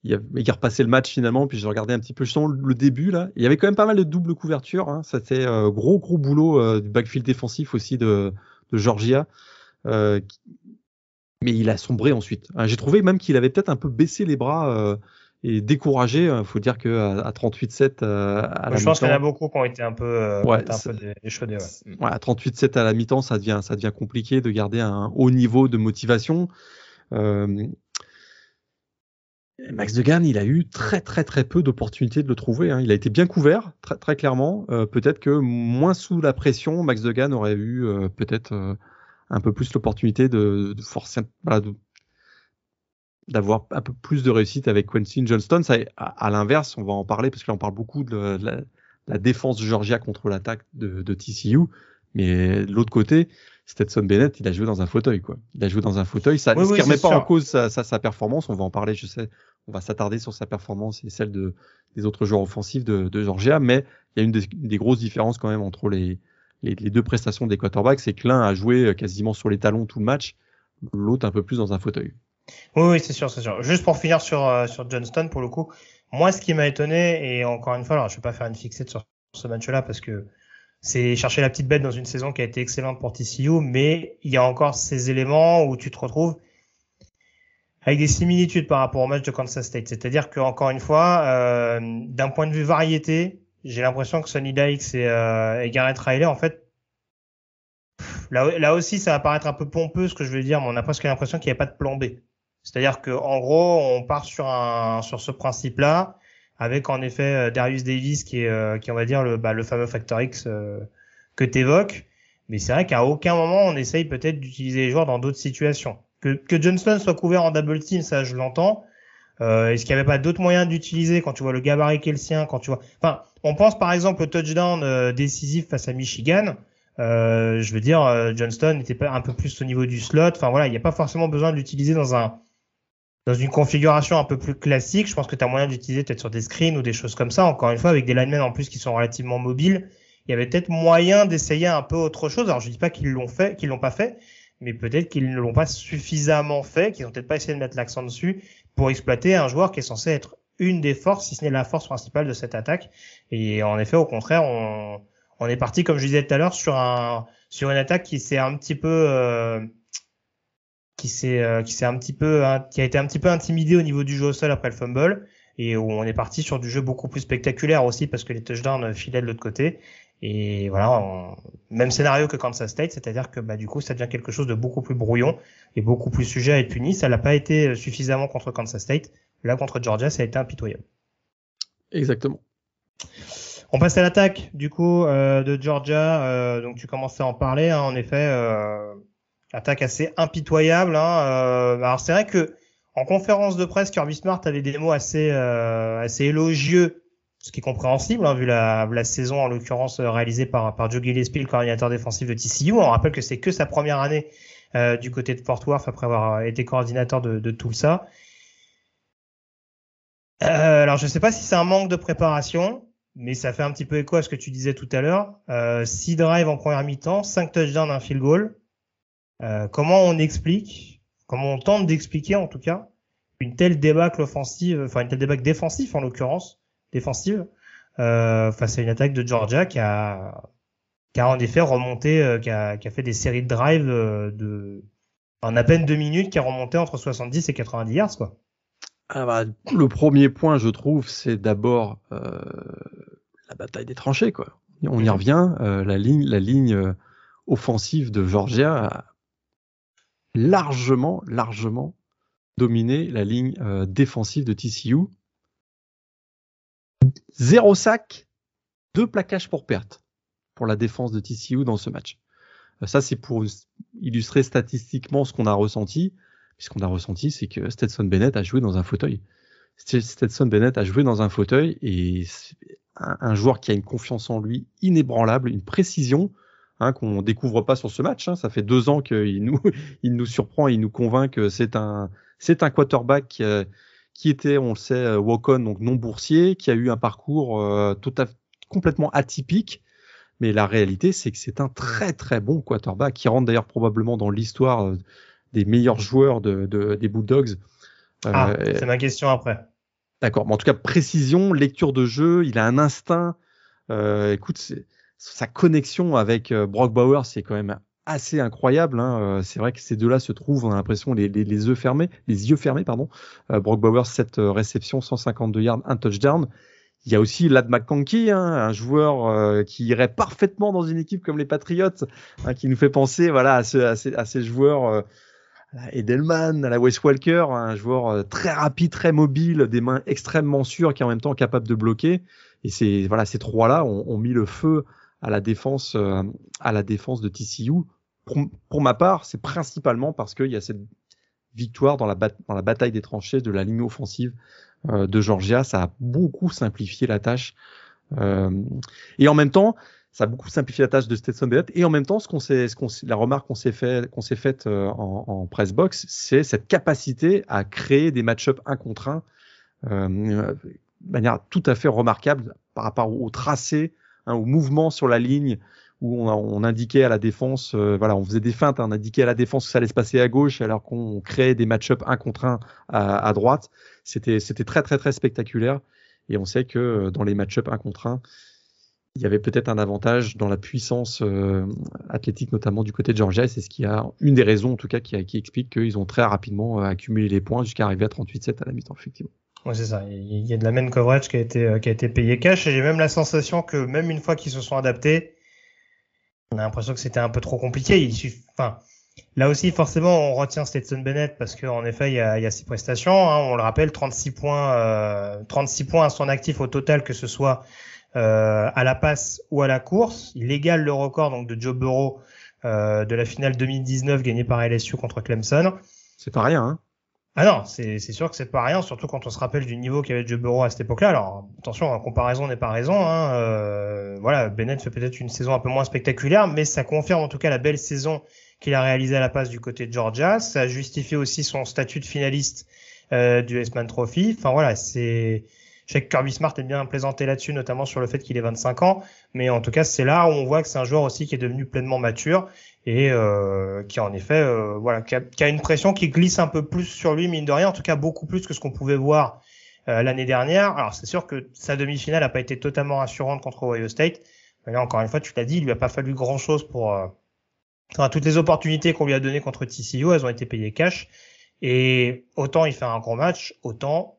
il y avait, il le match finalement, puis j'ai regardé un petit peu le début là. Il y avait quand même pas mal de double couverture. Hein. C'était gros gros boulot du backfield défensif aussi de, de Georgia. mais il a sombré ensuite. Hein, j'ai trouvé même qu'il avait peut-être un peu baissé les bras et découragé. Il faut dire que à, 38-7 euh, à la Je pense qu'il y en a beaucoup qui ont été un peu, euh, ouais, un peu déchaudés. Ouais. ouais à 38-7 à la mi-temps, ça devient, ça devient compliqué de garder un haut niveau de motivation. Euh, Max Degan, il a eu très très très peu d'opportunités de le trouver. Hein. Il a été bien couvert, très, très clairement. Euh, peut-être que moins sous la pression, Max Degan aurait eu euh, peut-être euh, un peu plus l'opportunité de, de forcer, voilà, de d'avoir un peu plus de réussite avec Quincy Johnston. Ça, à, l'inverse, on va en parler parce que là, on parle beaucoup de la, défense de Georgia contre l'attaque de, de, TCU. Mais de l'autre côté, Stetson Bennett, il a joué dans un fauteuil, quoi. Il a joué dans un fauteuil. Ça, ne remet pas en cause sa, sa, sa, performance. On va en parler, je sais. On va s'attarder sur sa performance et celle de, des autres joueurs offensifs de, de Georgia. Mais il y a une des, des, grosses différences quand même entre les, les, les deux prestations des quarterbacks. C'est que l'un a joué quasiment sur les talons tout le match, l'autre un peu plus dans un fauteuil. Oui, oui, c'est sûr, c'est sûr. Juste pour finir sur, euh, sur Johnston, pour le coup, moi, ce qui m'a étonné, et encore une fois, alors je vais pas faire une fixette sur ce match-là parce que c'est chercher la petite bête dans une saison qui a été excellente pour TCU, mais il y a encore ces éléments où tu te retrouves avec des similitudes par rapport au match de Kansas State. C'est-à-dire que encore une fois, euh, d'un point de vue variété, j'ai l'impression que Sonny Dykes et, euh, et Garrett Riley, en fait, là, là aussi, ça va paraître un peu pompeux ce que je veux dire, mais on a presque l'impression qu'il n'y a pas de plan B. C'est-à-dire que en gros, on part sur un sur ce principe-là, avec en effet euh, Darius Davis qui est euh, qui on va dire le bah, le fameux factor X euh, que tu évoques. Mais c'est vrai qu'à aucun moment on essaye peut-être d'utiliser les joueurs dans d'autres situations. Que que Johnston soit couvert en double team, ça je l'entends. Euh, Est-ce qu'il n'y avait pas d'autres moyens d'utiliser quand tu vois le gabarit qui est le sien, quand tu vois. Enfin, on pense par exemple au touchdown décisif face à Michigan. Euh, je veux dire, euh, Johnston était un peu plus au niveau du slot. Enfin voilà, il n'y a pas forcément besoin de l'utiliser dans un dans une configuration un peu plus classique. Je pense que tu as moyen d'utiliser peut-être sur des screens ou des choses comme ça. Encore une fois, avec des linemen en plus qui sont relativement mobiles, il y avait peut-être moyen d'essayer un peu autre chose. Alors je dis pas qu'ils l'ont fait, qu'ils l'ont pas fait, mais peut-être qu'ils ne l'ont pas suffisamment fait, qu'ils ont peut-être pas essayé de mettre l'accent dessus pour exploiter un joueur qui est censé être une des forces, si ce n'est la force principale de cette attaque. Et en effet, au contraire, on, on est parti, comme je disais tout à l'heure, sur un sur une attaque qui s'est un petit peu euh, qui s'est euh, qui s'est un petit peu qui a été un petit peu intimidé au niveau du jeu au sol après le fumble et où on est parti sur du jeu beaucoup plus spectaculaire aussi parce que les touchdowns filaient de l'autre côté. Et voilà même scénario que Kansas State c'est-à-dire que bah du coup ça devient quelque chose de beaucoup plus brouillon et beaucoup plus sujet à être puni. Ça l'a pas été suffisamment contre Kansas State. Là contre Georgia ça a été impitoyable exactement. On passe à l'attaque du coup euh, de Georgia. Euh, donc tu commençais à en parler. Hein, en effet, euh, attaque assez impitoyable. Hein, alors c'est vrai que en conférence de presse, Kirby Smart avait des mots assez assez élogieux, ce qui est compréhensible hein, vu la, la saison en l'occurrence réalisée par par Joe Gillespie, le coordinateur défensif de TCU. On rappelle que c'est que sa première année du côté de Fort Worth après avoir été coordinateur de, de tout ça. alors je ne sais pas si c'est un manque de préparation mais ça fait un petit peu écho à ce que tu disais tout à l'heure. Euh, six drives en première mi-temps, 5 touchdowns, un field goal. Euh, comment on explique, comment on tente d'expliquer en tout cas, une telle débâcle offensive, enfin une telle débâcle défensive en l'occurrence, défensive, euh, face à une attaque de Georgia qui a, qui a en effet remonté, euh, qui, a, qui a fait des séries de drives euh, de, en à peine deux minutes, qui a remonté entre 70 et 90 yards quoi. Ah bah, le premier point, je trouve, c'est d'abord euh, la bataille des tranchées, quoi. On y mhm. revient. Euh, la ligne, la ligne offensive de Georgia a largement, largement dominé la ligne euh, défensive de TCU. Zéro sac, deux plaquages pour perte pour la défense de TCU dans ce match. Ça, c'est pour illustrer statistiquement ce qu'on a ressenti ce qu'on a ressenti, c'est que Stetson Bennett a joué dans un fauteuil. Stetson Bennett a joué dans un fauteuil et un, joueur qui a une confiance en lui inébranlable, une précision hein, qu'on découvre pas sur ce match. Hein. Ça fait deux ans qu'il nous, il nous surprend, il nous convainc que c'est un, c'est un quarterback qui, euh, qui, était, on le sait, euh, walk-on, donc non boursier, qui a eu un parcours euh, tout à, complètement atypique. Mais la réalité, c'est que c'est un très très bon quarterback qui rentre d'ailleurs probablement dans l'histoire des meilleurs joueurs de, de des Bulldogs. Ah, euh, c'est ma question après. D'accord. Mais en tout cas, précision, lecture de jeu, il a un instinct. Euh, écoute, sa connexion avec euh, Brock Bauer, c'est quand même assez incroyable. Hein. Euh, c'est vrai que ces deux-là se trouvent, on a l'impression, les, les, les, yeux fermés, les yeux fermés, pardon. Euh, Brock Bauer, 7 réceptions, 152 yards, un touchdown. Il y a aussi Lad McConkey, hein, un joueur euh, qui irait parfaitement dans une équipe comme les Patriots, hein, qui nous fait penser, voilà, à, ce, à, ces, à ces, joueurs à Edelman, à la Wes Walker, un joueur euh, très rapide, très mobile, des mains extrêmement sûres, qui est en même temps capable de bloquer. Et c'est voilà, ces trois-là ont, mis le feu à la défense, euh, à la défense de TCU. Pour, ma part, c'est principalement parce qu'il y a cette victoire dans la, bataille des tranchées de la ligne offensive euh, de Georgia. Ça a beaucoup simplifié la tâche. et en même temps, ça a beaucoup simplifié la tâche de Stetson Bennett. Et en même temps, ce qu'on ce qu'on, la remarque qu'on s'est fait, qu'on s'est faite euh, en, en press box, c'est cette capacité à créer des match-ups un contre un euh, de manière tout à fait remarquable par rapport au, tracé, hein, au mouvement sur la ligne où on, indiquait à la défense, euh, voilà, on faisait des feintes, hein, on indiquait à la défense que ça allait se passer à gauche alors qu'on créait des match-ups un contre un à, droite. C'était, très très très spectaculaire. Et on sait que dans les match-ups un contre un, il y avait peut-être un avantage dans la puissance euh, athlétique, notamment du côté de Georgia. C'est ce qui a une des raisons, en tout cas, qui, qui explique qu'ils ont très rapidement euh, accumulé les points jusqu'à arriver à 38-7 à la mi-temps, effectivement. Ouais, c'est ça. Il y a de la main coverage qui a été, euh, qui a été payé cash. Et j'ai même la sensation que même une fois qu'ils se sont adaptés, on a l'impression que c'était un peu trop compliqué. Il suffit, enfin, là aussi, forcément, on retient Stetson Bennett parce qu'en effet, il y a, il y a ses prestations. Hein. On le rappelle, 36 points, euh, 36 points à son actif au total, que ce soit euh, à la passe ou à la course. Il égale le record donc de Joe Burrow euh, de la finale 2019 gagnée par LSU contre Clemson. C'est pas rien. Hein Ah non, c'est sûr que c'est pas rien, surtout quand on se rappelle du niveau qu'avait Joe Burrow à cette époque-là. Alors attention, en comparaison n'est pas raison. Hein. Euh, voilà, Bennett fait peut-être une saison un peu moins spectaculaire, mais ça confirme en tout cas la belle saison qu'il a réalisée à la passe du côté de Georgia. Ça justifie aussi son statut de finaliste euh, du S-Man Trophy. Enfin voilà, c'est je sais que Kirby Smart est bien présenté là-dessus, notamment sur le fait qu'il ait 25 ans. Mais en tout cas, c'est là où on voit que c'est un joueur aussi qui est devenu pleinement mature et euh, qui en effet, euh, voilà, qui a, une pression qui glisse un peu plus sur lui, mine de rien, en tout cas beaucoup plus que ce qu'on pouvait voir euh, l'année dernière. Alors c'est sûr que sa demi-finale n'a pas été totalement rassurante contre Ohio State. Mais là, encore une fois, tu l'as dit, il lui a pas fallu grand-chose pour... Enfin, toutes les opportunités qu'on lui a données contre TCU, elles ont été payées cash. Et autant il fait un gros match, autant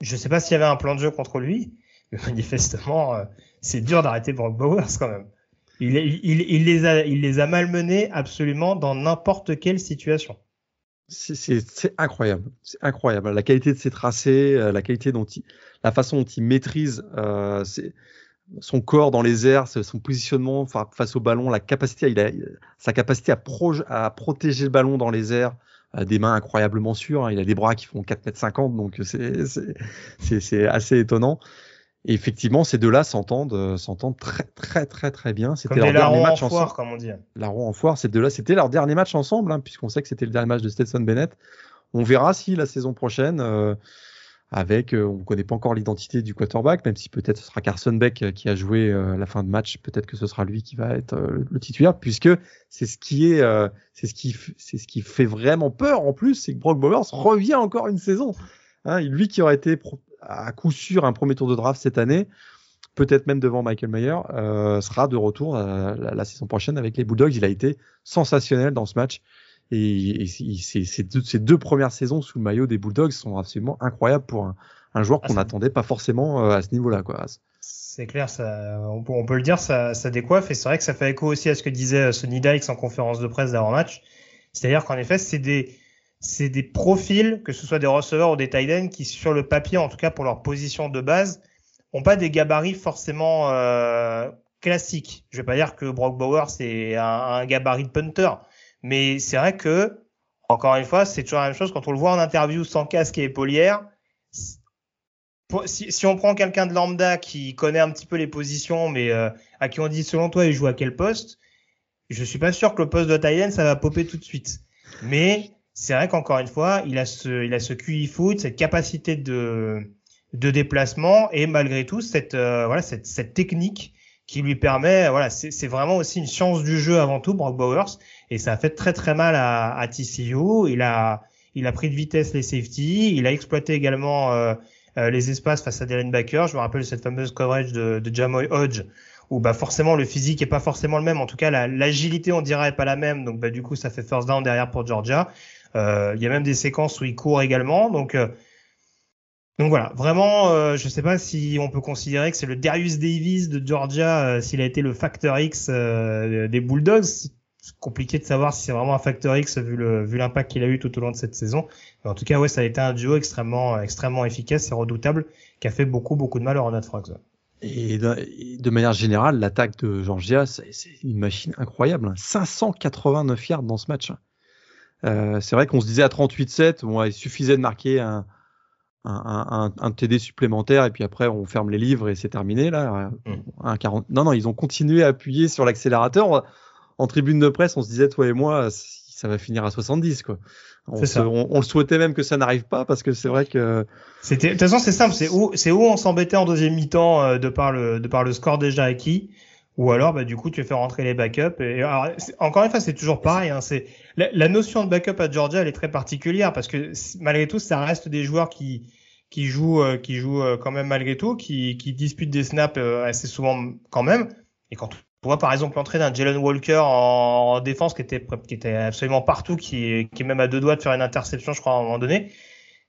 je sais pas s'il y avait un plan de jeu contre lui, mais manifestement, euh, c'est dur d'arrêter Brock Bowers quand même. Il, les a, il les a malmenés absolument dans n'importe quelle situation. C'est incroyable, c'est incroyable. La qualité de ses tracés, euh, la qualité dont il, la façon dont il maîtrise euh, son corps dans les airs, son positionnement face au ballon, la capacité, sa capacité à, à protéger le ballon dans les airs, des mains incroyablement sûres. Hein. Il a des bras qui font 4 mètres 50, donc c'est assez étonnant. Et effectivement, ces deux-là s'entendent, euh, s'entendent très, très, très, très bien. C'était leur dernier match en foire, comme on dit. Larron en foire, ces deux-là, c'était leur dernier match ensemble, hein, puisqu'on sait que c'était le dernier match de Stetson Bennett. On verra si la saison prochaine, euh, avec, euh, on ne connaît pas encore l'identité du quarterback, même si peut-être ce sera Carson Beck euh, qui a joué euh, la fin de match, peut-être que ce sera lui qui va être le titulaire, puisque c'est ce qui est, c'est ce qui, c'est ce qui fait vraiment peur en plus, c'est que Brock Bowers revient encore une saison. Hein, lui qui aurait été à coup sûr un premier tour de draft cette année, peut-être même devant Michael Mayer, sera de retour la, saison prochaine avec les Bulldogs. Il a été sensationnel dans ce match. Et, ces, deux, premières saisons sous le maillot des Bulldogs sont absolument incroyables pour un, joueur ah, qu'on n'attendait pas forcément euh, à ce niveau-là. Quoi. C'est clair, ça, on, peut, le dire, ça, ça décoiffe. Et c'est vrai que ça fait écho aussi à ce que disait euh, Sonny Dykes en conférence de presse d'avant-match. C'est-à-dire qu'en effet, c'est des, c'est des profils, que ce soit des receveurs ou des tight ends, qui sur le papier, en tout cas pour leur position de base, ont pas des gabarits forcément euh, classiques. Je vais pas dire que Brock Bauer c'est un, un, gabarit de punter, mais c'est vrai que, encore une fois, c'est toujours la même chose quand on le voit en interview sans casque et épaulière. Si, si on prend quelqu'un de lambda qui connaît un petit peu les positions, mais euh, à qui on dit selon toi il joue à quel poste, je suis pas sûr que le poste de Thaïlande ça va popper tout de suite. Mais c'est vrai qu'encore une fois, il a ce, il a ce QI foot, cette capacité de, de déplacement et malgré tout cette, euh, voilà, cette, cette technique qui lui permet, voilà, c'est vraiment aussi une science du jeu avant tout, Brock Bowers, et ça a fait très très mal à, TCU. Il a, il a pris de vitesse les safety, il a exploité également euh, euh, les espaces face à des linebackers. Je me rappelle cette fameuse coverage de, Jamoy Hodge où bah forcément le physique est pas forcément le même. En tout cas, l'agilité on dirait est pas la même. Donc bah du coup ça fait first down derrière pour Georgia. Euh, il y a même des séquences où il court également. Donc donc voilà, vraiment, je ne sais pas si on peut considérer que c'est le Darius Davis de Georgia, s'il a été le facteur X des Bulldogs. C'est compliqué de savoir si c'est vraiment un facteur X vu le vu l'impact qu'il a eu tout au long de cette saison. Mais en tout cas, ouais, ça a été un duo extrêmement extrêmement efficace et redoutable qui a fait beaucoup beaucoup de mal au Ronald Frogs. Et de, manière générale, l'attaque de Georgia, c'est une machine incroyable. 589 hein. yards dans ce match. Hein. c'est vrai qu'on se disait à 38-7, bon, il suffisait de marquer un, un, un, un, TD supplémentaire et puis après on ferme les livres et c'est terminé là. Mm. Un 40... Non, non, ils ont continué à appuyer sur l'accélérateur. En tribune de presse, on se disait, toi et moi, ça va finir à 70 quoi. On, on, le souhaitait même que ça n'arrive pas parce que c'est vrai que. C'était de toute façon c'est simple, c'est où c'est où on s'embêtait en deuxième mi-temps euh, de par le de par le score déjà acquis. Ou alors, bah, du coup, tu fais rentrer les backups. Et alors, encore une fois, c'est toujours pareil. Hein, c'est la, la, notion de backup à Georgia, elle est très particulière parce que malgré tout, ça reste des joueurs qui qui jouent euh, qui jouent euh, quand même malgré tout, qui qui disputent des snaps assez souvent quand même. Et quand on voit par exemple l'entrée d'un Jalen Walker en, défense qui était qui était absolument partout, qui qui est même à deux doigts de faire une interception, je crois à un moment donné.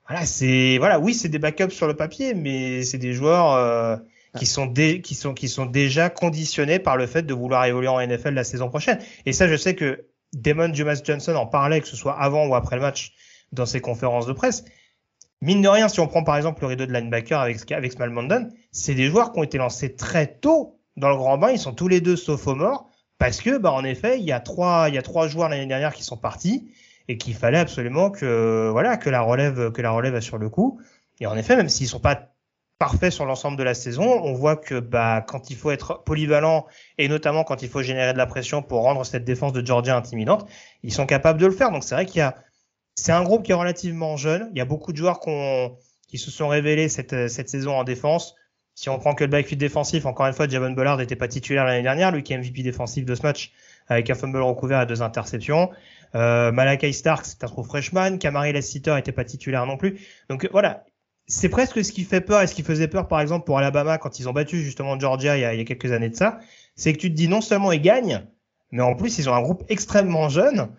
Voilà, c'est voilà, oui, c'est des backups sur le papier, mais c'est des joueurs qui sont, qui, sont, qui sont déjà conditionnés par le fait de vouloir évoluer en NFL la saison prochaine. Et ça, je sais que Damon Jonas Johnson en parlait, que ce soit avant ou après le match, dans ses conférences de presse. Mine de rien, si on prend par exemple le rideau de linebacker avec, avec Small c'est des joueurs qui ont été lancés très tôt dans le grand bain. Ils sont tous les deux sophomores parce que, bah, en effet, il y a trois, il y a trois joueurs l'année dernière qui sont partis et qu'il fallait absolument que voilà que la relève que la relève assure le coup. Et en effet, même s'ils sont pas parfaits sur l'ensemble de la saison, on voit que bah quand il faut être polyvalent et notamment quand il faut générer de la pression pour rendre cette défense de Georgia intimidante, ils sont capables de le faire. Donc c'est vrai qu'il y a c'est un groupe qui est relativement jeune. Il y a beaucoup de joueurs qui se sont révélés cette, cette saison en défense. Si on prend que le backfield défensif, encore une fois, Javon Bollard n'était pas titulaire l'année dernière, lui qui est MVP défensif de ce match avec un fumble recouvert à deux interceptions. Euh, Malakai Stark, c'est un trou freshman. Kamari Lassiter était pas titulaire non plus. Donc voilà, c'est presque ce qui fait peur et ce qui faisait peur par exemple pour Alabama quand ils ont battu justement Georgia il y a, quelques années de ça. C'est que tu te dis non seulement ils gagnent, mais en plus ils ont un groupe extrêmement jeune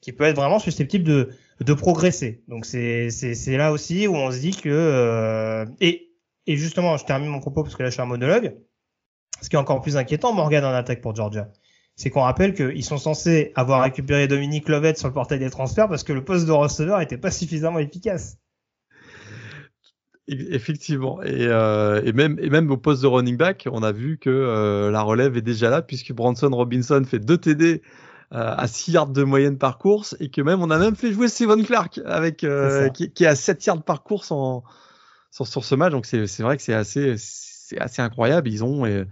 qui peut être vraiment susceptible de, de progresser. Donc c'est c'est là aussi où on se dit que euh, et et justement je termine mon propos parce que là je suis un monologue. Ce qui est encore plus inquiétant, Morgan en attaque pour Georgia, c'est qu'on rappelle qu'ils sont censés avoir récupéré Dominique Lovett sur le portail des transferts parce que le poste de receveur était pas suffisamment efficace. Effectivement, et, euh, et, même, et même au poste de running back, on a vu que euh, la relève est déjà là puisque Branson Robinson fait deux TD euh, à 6 yards de moyenne par course et que même on a même fait jouer Steven Clark avec qui, qui, est à 7 yards par course en, sur, sur ce match. Donc c'est vrai que c'est assez, assez incroyable. Ils ont. Et,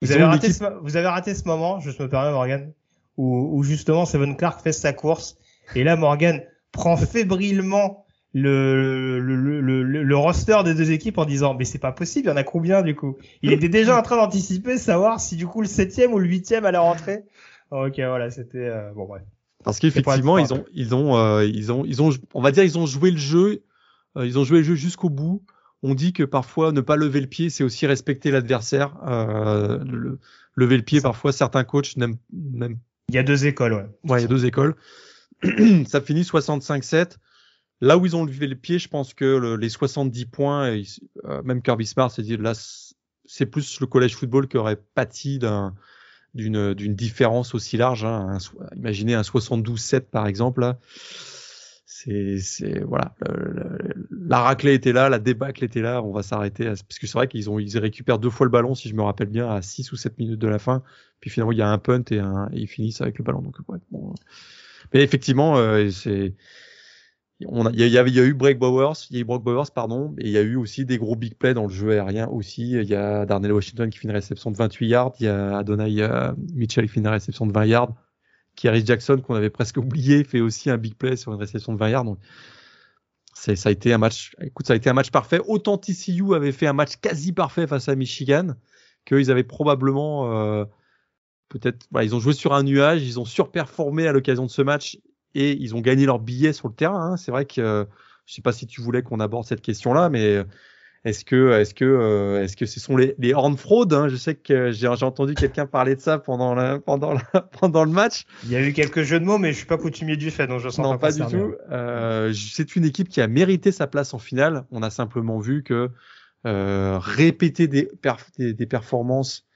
vous, avez raté ce, vous avez raté ce moment, je me permets Morgan, où, où justement Steven Clark fait sa course et là Morgan prend fébrilement le, le, le, le, roster des deux équipes en disant mais c'est pas possible, il y en a combien du coup? Il était déjà en train d'anticiper savoir si du coup le septième ou le huitième allait rentrer. Ok voilà c'était euh, bon bref. Parce qu'effectivement ils ont ils ont euh, ils ont ils ont on va dire ils ont joué le jeu euh, ils ont joué le jeu jusqu'au bout. On dit que parfois ne pas lever le pied c'est aussi respecter l'adversaire. Le, lever le pied parfois certains coachs n'aiment même. Il y a deux écoles ouais. Ouais il y a deux écoles. Ça finit 65-7 Là où ils ont levé le pied, je pense que les 70 points, euh, même Kirby Smart s'est dit là, c'est plus le collège football qui aurait pâti d'une différence aussi large. Hein. imaginez un 72-7 par exemple. C'est voilà, la raclée était là, la débâcle était là. On va s'arrêter parce que c'est vrai qu'ils ont ils récupèrent deux fois le ballon si je me rappelle bien à 6 ou 7 minutes de la fin. Puis finalement il y a un punt et, un, et ils finissent avec le ballon. Donc ouais, bon. Mais effectivement, euh, c'est il y, y a eu Break Bowers, il y a eu Brock Bowers, pardon, et il y a eu aussi des gros big plays dans le jeu aérien aussi. Il y a Darnell Washington qui fait une réception de 28 yards, il y a Adonai euh, Mitchell qui fait une réception de 20 yards, Kieris Jackson qu'on avait presque oublié fait aussi un big play sur une réception de 20 yards. Donc ça a été un match. Écoute, ça a été un match parfait. Autant TCU avait fait un match quasi parfait face à Michigan qu'ils avaient probablement euh, peut-être. Voilà, ils ont joué sur un nuage, ils ont surperformé à l'occasion de ce match et ils ont gagné leur billet sur le terrain. Hein. C'est vrai que euh, je sais pas si tu voulais qu'on aborde cette question-là, mais est-ce que est-ce que euh, est-ce que ce sont les, les horn fraudes hein? Je sais que j'ai entendu quelqu'un parler de ça pendant la, pendant la, pendant le match. Il y a eu quelques jeux de mots, mais je suis pas coutumier du fait, donc je sens non, pas, du tout. Euh, c'est une équipe qui a mérité sa place en finale. On a simplement vu que euh, répéter des, des, des performances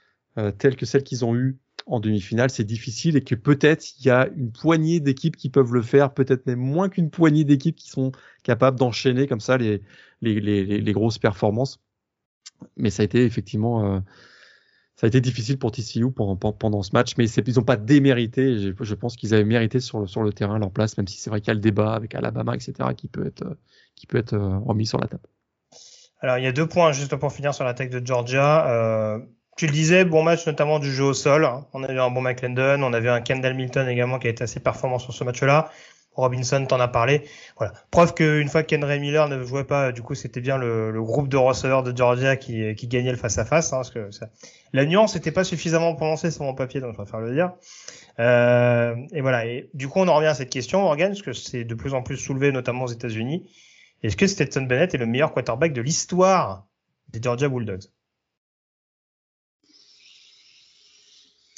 telles que celles qu'ils ont eues en demi-finale, c'est difficile et que peut-être il y a une poignée d'équipes qui peuvent le faire, peut-être même moins qu'une poignée d'équipes qui sont capables d'enchaîner comme ça les, les, les, les, grosses performances. Mais ça a été effectivement, euh, ça a été difficile pour TCU pendant, pendant ce match, mais ils n'ont pas démérité. Je, pense qu'ils avaient mérité sur le, sur le terrain leur place, même si c'est vrai qu'il y a le débat avec Alabama, etc., qui peut être, qui peut être euh, remis sur la table. Alors, il y a deux points juste pour finir sur l'attaque de Georgia. Euh, tu le disais, bon match notamment du jeu au sol. On a vu un bon McClendon, on avait un Kendall Milton également qui a été assez performant sur ce match-là. Robinson t'en a parlé. Voilà. Preuve qu'une fois qu'Henry Miller ne jouait pas, du coup, c'était bien le, le, groupe de receveurs de Georgia qui, qui gagnait le face-à-face. hein, parce que ça... La nuance n'était pas suffisamment prononcée sur mon papier, donc je préfère le dire. Euh, et voilà. Et du coup, on en revient à cette question, Morgan, parce que c'est de plus en plus soulevé, notamment aux États-Unis. Est-ce que Stetson Bennett est le meilleur quarterback de l'histoire des Georgia Bulldogs?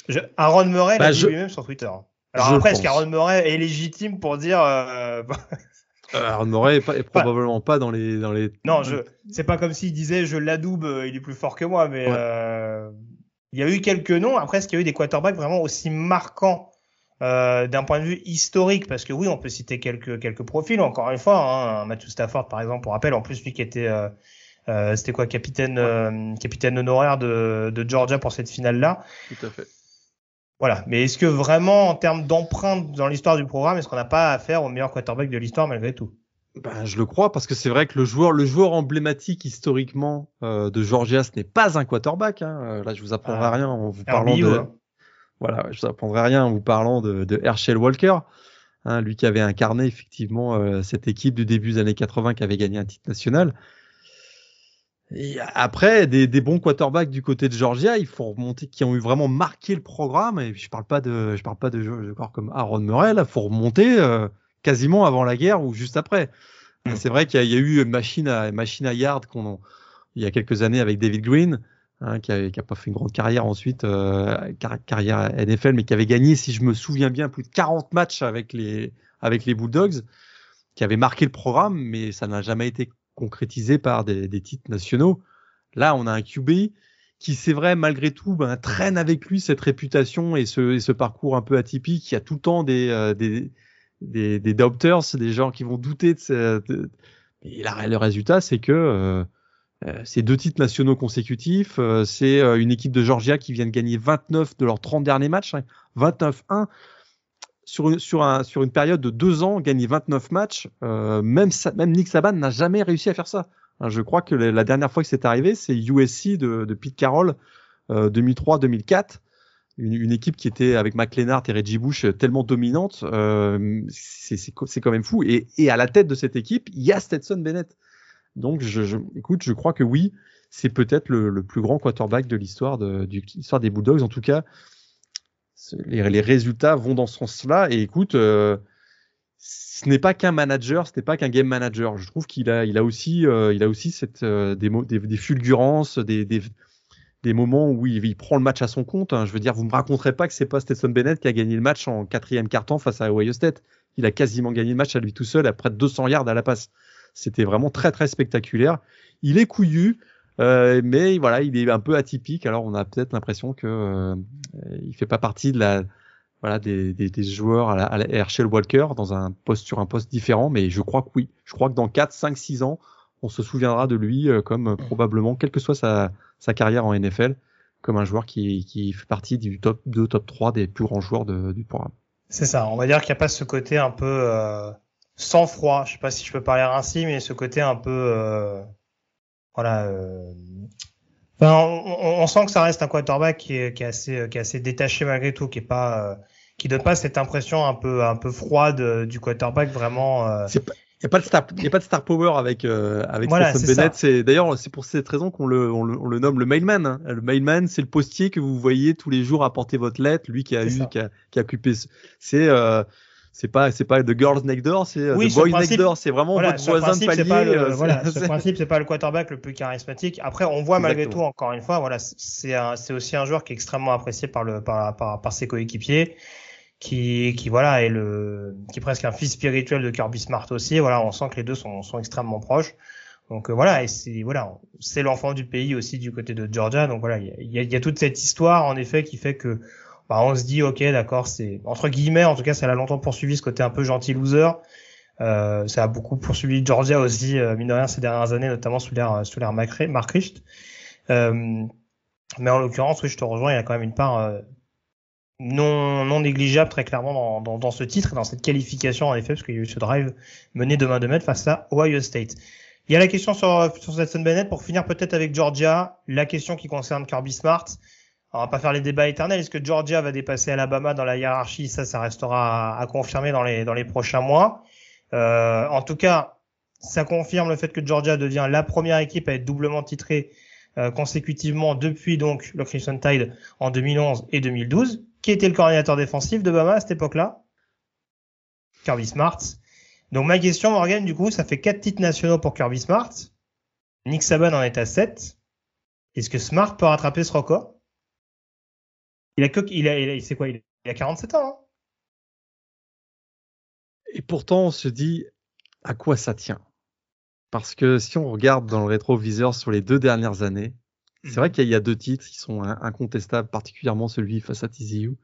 Je, Aaron Murray l'a bah, dit lui-même sur Twitter. Alors après, est-ce qu'Aaron Murray est légitime pour dire euh... euh Aaron Murray est, pas, est probablement pas dans les dans les. Non, je. C'est pas comme s'il disait je l'adoube, euh, il est plus fort que moi, mais euh... il y a eu quelques noms. Après, est-ce qu'il y a eu des quarterbacks vraiment aussi marquants euh, d'un point de vue historique? Parce que oui, on peut citer quelques quelques profils. Encore une fois, hein, Matthew Stafford, par exemple, pour rappel, en plus lui qui était euh, euh, c'était quoi capitaine capitaine honoraire de, de Georgia pour cette finale là. Tout à fait Voilà. Mais est-ce que vraiment, en termes d'empreinte dans l'histoire du programme, est-ce qu'on n'a pas affaire au meilleur quarterback de l'histoire malgré tout? Ben, je le crois parce que c'est vrai que le joueur, le joueur emblématique historiquement euh, de Georgia, ce n'est pas un quarterback. Hein. Euh, là, je vous apprendrai ah. rien en vous parlant de. Hein. Voilà, je vous apprendrai rien en vous parlant de, de Herschel Walker, hein, lui qui avait incarné effectivement euh, cette équipe du début des années 80 qui avait gagné un titre national. Et après, des, des, bons quarterbacks du côté de Georgia, il faut remonter, qui ont eu vraiment marqué le programme. Et je parle pas de, je parle pas de joueurs comme Aaron Murray. il faut remonter quasiment avant la guerre ou juste après. Mm. C'est vrai qu'il y, a eu une machine à, machine à yard qu'on, il y a quelques années avec David Green, hein, qui, n'a pas fait une grande carrière ensuite, euh, carrière NFL, mais qui avait gagné, si je me souviens bien, plus de 40 matchs avec les, avec les Bulldogs, qui avait marqué le programme, mais ça n'a jamais été concrétisé par des, titres nationaux. Là, on a un QB qui, c'est vrai, malgré tout, ben, traîne avec lui cette réputation et ce, parcours un peu atypique. qui a tout le temps des, euh, des, doubters, des gens qui vont douter de, et le résultat, c'est que euh, euh, c'est deux titres nationaux consécutifs. Euh, c'est euh, une équipe de Georgia qui vient de gagner 29 de leurs 30 derniers matchs, 29-1 hein. Sur une, sur, un, sur une période de deux ans, gagner 29 matchs. même, même Nick Saban n'a jamais réussi à faire ça. Hein, je crois que la dernière fois que c'est arrivé, c'est USC de, de Pete Carroll 2003-2004 une, équipe qui était avec McLenard et Reggie Bush tellement dominante, euh, c'est quand même fou. Et, et, à la tête de cette équipe, il y a Stetson Bennett. Donc, je, écoute, je crois que oui, c'est peut-être le, le, plus grand quarterback de l'histoire de, l'histoire des Bulldogs. En tout cas, les, résultats vont dans ce sens-là. Et écoute, euh, ce n'est pas qu'un manager, ce n'est pas qu'un game manager. Je trouve qu'il a, aussi, euh, il a aussi cette, euh, des, des, fulgurances, des, moments où il, prend le match à son compte. Hein. Je veux dire, vous me raconterez pas que c'est pas Stetson Bennett qui a gagné le match en quatrième carton face à Ohio State. Il a quasiment gagné le match à lui tout seul à près de 200 yards à la passe. C'était vraiment très très spectaculaire. Il est couillu, euh, mais voilà, il est un peu atypique. Alors on a peut-être l'impression que euh, il fait pas partie de la voilà des, des, joueurs à la, à Herschel Walker dans un poste sur un poste différent. Mais je crois que oui. Je crois que dans 4, 5, 6 ans, on se souviendra de lui euh, comme probablement, quelle que soit sa sa carrière en NFL comme un joueur qui, qui fait partie du top 2, top 3 des plus grands joueurs de, du programme. C'est ça, on va dire qu'il n'y a pas ce côté un peu euh, sans froid, je sais pas si je peux parler ainsi, mais ce côté un peu... Euh, voilà. Euh, enfin, on, on, sent que ça reste un quarterback qui est, qui est, assez, qui est assez détaché malgré tout, qui est pas... qui donne pas cette impression un peu un peu froide du quarterback vraiment. Pas, il n'y a pas de star, y a pas de star power avec euh, avec voilà, Bennett. C'est d'ailleurs c'est pour cette raison qu'on le, on le, on le nomme le mailman. Hein. Le mailman, c'est le postier que vous voyez tous les jours apporter votre lettre. Lui qui a eu, qui a, qui a occupé. C'est euh, c'est pas c'est pas the girls next door, c'est euh, the boys next door. C'est vraiment votre voisin de palier. Pas le, euh, voilà, ce principe, c'est pas le quarterback le plus charismatique. Après, on voit malgré tout, encore une fois, voilà, c'est c'est aussi un joueur qui est extrêmement apprécié par le par, par, par ses coéquipiers qui, qui voilà est le qui est presque un fils spirituel de Kirby Smart aussi. Voilà, on sent que les deux sont, sont extrêmement proches. Donc euh, voilà, et c'est voilà, c'est l'enfant du pays aussi du côté de Georgia. Donc voilà, il y a, y a, toute cette histoire en effet qui fait que bah, on se dit ok d'accord, c'est entre guillemets, en tout cas ça l'a longtemps poursuivi ce côté un peu gentil loser. Euh, ça a beaucoup poursuivi Georgia aussi, euh, mine de rien, ces dernières années, notamment sous l'ère sous l'ère. Euh, mais en l'occurrence, oui, je te rejoins, il y a quand même une part euh, non, non négligeable très clairement dans, ce titre dans cette qualification en effet parce qu'il y a eu ce drive mené de main de maître face à Ohio State. Il y a la question sur, sur Stetson Bennett pour finir peut-être avec Georgia, la question qui concerne Kirby Smart. On va pas faire les débats éternels. Est-ce que Georgia va dépasser Alabama dans la hiérarchie? Ça, ça restera à, confirmer dans les, prochains mois. Euh, en tout cas, ça confirme le fait que Georgia devient la première équipe à être doublement titrée euh, consécutivement depuis donc le Crimson Tide en 2011 et 2012. Qui était le coordinateur défensif de Bama à cette époque-là? Kirby Smart. Donc ma question, Morgan, du coup, ça fait quatre titres nationaux pour Kirby Smart. Nick Saban en est à 7. Est-ce que Smart peut rattraper ce record? Il a que, il a, il c'est quoi il a 47 ans. Hein Et pourtant, on se dit à quoi ça tient? Parce que si on regarde dans le rétroviseur sur les deux dernières années, c'est vrai mhm. qu'il y, a deux titres qui sont incontestables, particulièrement celui face à TCU.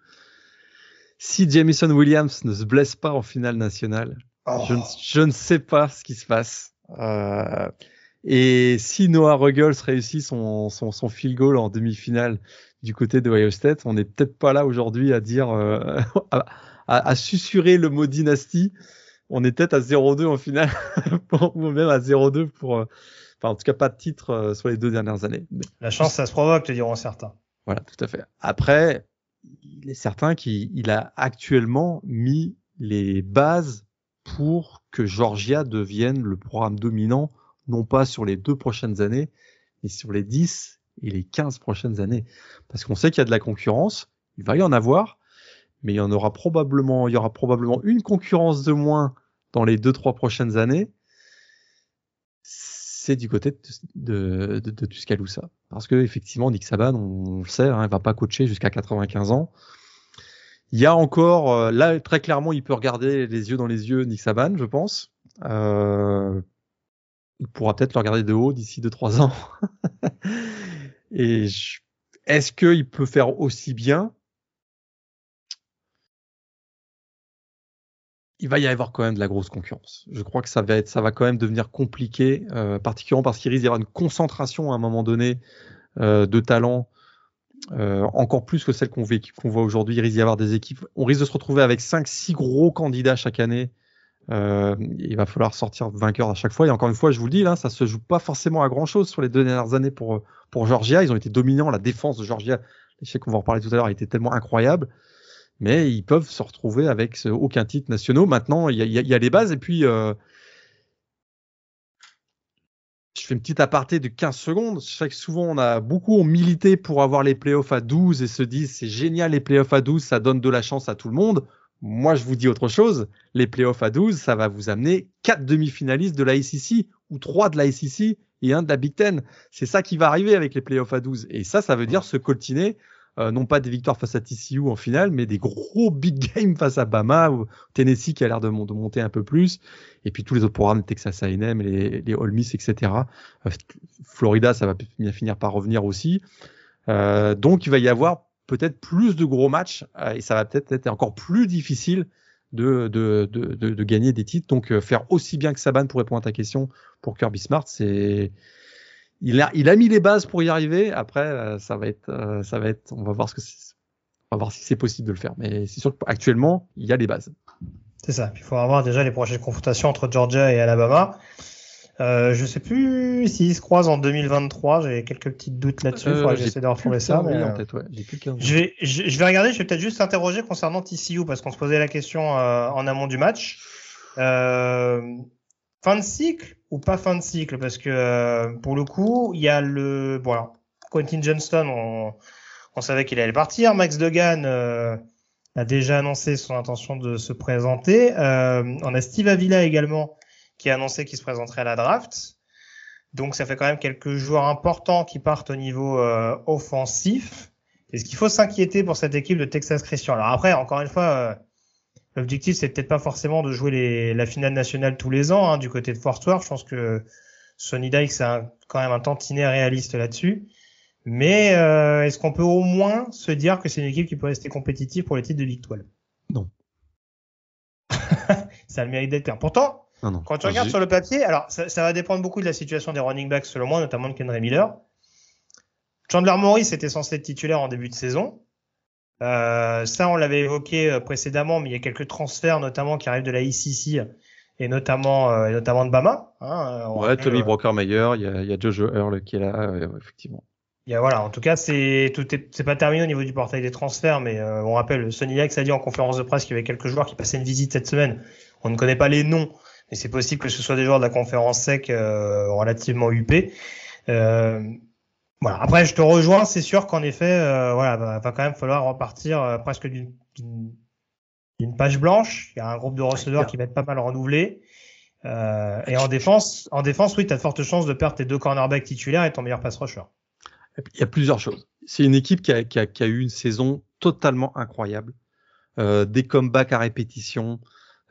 Si Jamison Williams ne se blesse pas en finale nationale, je, ne, oh. je, ne, sais pas ce qui se passe. Euh, et si Noah Ruggles réussit son, son, son field goal en demi-finale du côté de Ohio State. On n'est peut-être pas là aujourd'hui à dire, euh, à, à, susurrer le mot dynastie. On est peut-être à 0-2 en finale, ou même à 0-2 pour, euh, enfin en tout cas pas de titre euh, sur les deux dernières années. La chance, ça se provoque, te diront certains. Voilà, tout à fait. Après, il est certain qu'il a actuellement mis les bases pour que Georgia devienne le programme dominant, non pas sur les deux prochaines années, mais sur les 10 et les 15 prochaines années. Parce qu'on sait qu'il y a de la concurrence, il va y en avoir, mais il y en aura probablement, il y aura probablement une concurrence de moins dans les deux, trois prochaines années. C'est du côté de Tuscaloosa. Parce que, effectivement, Nick Saban, on, le sait, hein, il va pas coacher jusqu'à 95 ans. Il y a encore, euh, là, très clairement, il peut regarder les yeux dans les yeux Nick Saban, je pense. Euh, il pourra peut-être le regarder de haut d'ici 2-3 ans. Et est-ce qu'il peut faire aussi bien? Il va y avoir quand même de la grosse concurrence. Je crois que ça va quand même devenir compliqué, euh, particulièrement parce qu'il risque d'y avoir une concentration à un moment donné euh, de talent, euh, encore plus que celle qu'on voit aujourd'hui. Il risque d'y avoir des équipes. On risque de se retrouver avec 5-6 gros candidats chaque année euh, il va falloir sortir vainqueur à chaque fois. Et encore une fois, je vous le dis, là, ça se joue pas forcément à grand chose sur les deux dernières années pour, pour Georgia. Ils ont été dominants. La défense de Georgia, je sais qu'on va en reparler tout à l'heure, été tellement incroyable. Mais ils peuvent se retrouver avec aucun titre national. Maintenant, il y a, y a, les bases. Et puis, euh, je fais une petite aparté de 15 secondes. Je sais que souvent, on a beaucoup milité pour avoir les playoffs à 12 et se disent c'est génial les playoffs à 12, ça donne de la chance à tout le monde. Moi, je vous dis autre chose. Les playoffs à 12, ça va vous amener quatre demi-finalistes de la SEC ou trois de la SEC et un de la Big Ten. C'est ça qui va arriver avec les playoffs à 12. Et ça, ça veut dire se coltiner, euh, non pas des victoires face à TCU en finale, mais des gros big games face à Bama ou Tennessee qui a l'air de, monter un peu plus. Et puis tous les autres programmes, Texas A&M, les, les Ole Miss, etc. Euh, Florida, ça va finir par revenir aussi. Euh, donc, il va y avoir peut-être plus de gros matchs euh, et ça va peut-être être encore plus difficile de, de, de, de, gagner des titres. Donc euh, faire aussi bien que Saban pour répondre à ta question pour Kirby Smart, c'est il a, il a mis les bases pour y arriver. Après, euh, ça va être, ça va être, on va voir ce que on va voir si c'est possible de le faire. Mais c'est sûr qu'actuellement, il y a les bases. C'est ça. Il faut avoir déjà les prochaines confrontations entre Georgia et Alabama. Euh, je sais plus s'ils se croisent en 2023. J'ai quelques petits doutes là-dessus. Euh, j'essaie de retrouver ça. Mais, euh, je, vais, je, vais regarder. Je vais peut-être juste s'interroger concernant TCU parce qu'on se posait la question euh, en amont du match. Euh, fin de cycle ou pas fin de cycle? Parce que pour le coup, il y a le voilà, Quentin Johnston. On, on savait qu'il allait partir. Max Degan a déjà annoncé son intention de se présenter. on a Steve Avila également qui a annoncé qu'il se présenterait à la draft. Donc ça fait quand même quelques joueurs importants qui partent au niveau euh, offensif. Est-ce qu'il faut s'inquiéter pour cette équipe de Texas Christian? Alors après, encore une fois, euh, l'objectif c'est peut-être pas forcément de jouer les, la finale nationale tous les ans hein, du côté de Fort Worth. Je pense que Sonny Dykes a quand même un tantinet réaliste là-dessus. Mais euh, est-ce qu'on peut au moins se dire que c'est une équipe qui peut rester compétitive pour les titres de Big 12 Non. ça a le mérite d'être clair. Pourtant, quand tu regardes sur le papier, alors ça, va dépendre beaucoup de la situation des running backs selon moi, notamment de Kendra Miller. Chandler Morris était censé être titulaire en début de saison. Euh, ça, on l'avait évoqué euh, précédemment, mais il y a quelques transferts, notamment qui arrivent de la ICC et notamment, euh, notamment de Bama. Hein, ouais, Tommy Brockermeyer, il y a, il y a Jojo Earl qui est là, effectivement. Il y a, voilà, en tout cas, c'est tout c'est pas terminé au niveau du portail des transferts, mais on rappelle, Sonny X a dit en conférence de presse qu'il y avait quelques joueurs qui passaient une visite cette semaine. On ne connaît pas les noms, et c'est possible que ce soit des joueurs de la conférence sec euh, relativement huppés. Euh, voilà. Après, je te rejoins, c'est sûr qu'en effet, euh, voilà, va, va, quand même falloir repartir euh, presque d'une page blanche. Il y a un groupe de receveurs qui va être pas mal renouvelé. Euh, et en défense, en défense, oui, tu as de fortes chances de perdre tes deux cornerbacks titulaires et ton meilleur pass rusher. Il y a plusieurs choses. C'est une équipe qui a, qui, a, qui a, eu une saison totalement incroyable. Euh, des comebacks à répétition,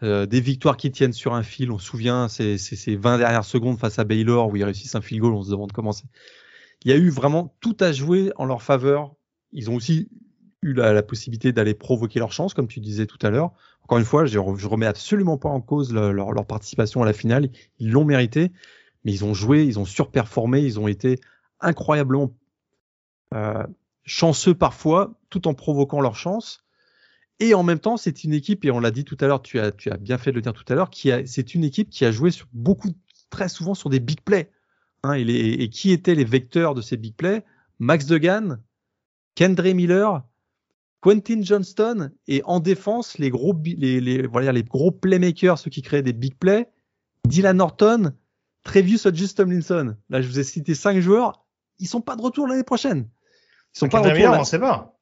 euh, des victoires qui tiennent sur un fil. On se souvient, ces, ces, 20 dernières secondes face à Baylor où ils réussissent un field goal, on se demande comment c'est. Il y a eu vraiment tout à jouer en leur faveur. Ils ont aussi eu la, possibilité d'aller provoquer leur chance, comme tu disais tout à l'heure. Encore une fois, je, je remets absolument pas en cause leur, leur, participation à la finale. Ils l'ont mérité, mais ils ont joué, ils ont surperformé, ils ont été incroyablement euh, chanceux parfois, tout en provoquant leur chance. Et en même temps, c'est une équipe, et on l'a dit tout à l'heure, tu as, tu as bien fait de le dire tout à l'heure, qui a, c'est une équipe qui a joué sur beaucoup, très souvent sur des big plays. Hein, et, les, et, qui étaient les vecteurs de ces big plays? Max Degan, Kendra Miller, Quentin Johnston, et en défense, les gros, les, les, voilà, les gros playmakers, ceux qui créaient des big plays, Dylan Norton, Trevius Just Tomlinson. Là, je vous ai cité cinq joueurs. Ils sont pas de retour l'année prochaine. Ils sont pas de retour. on sait pas.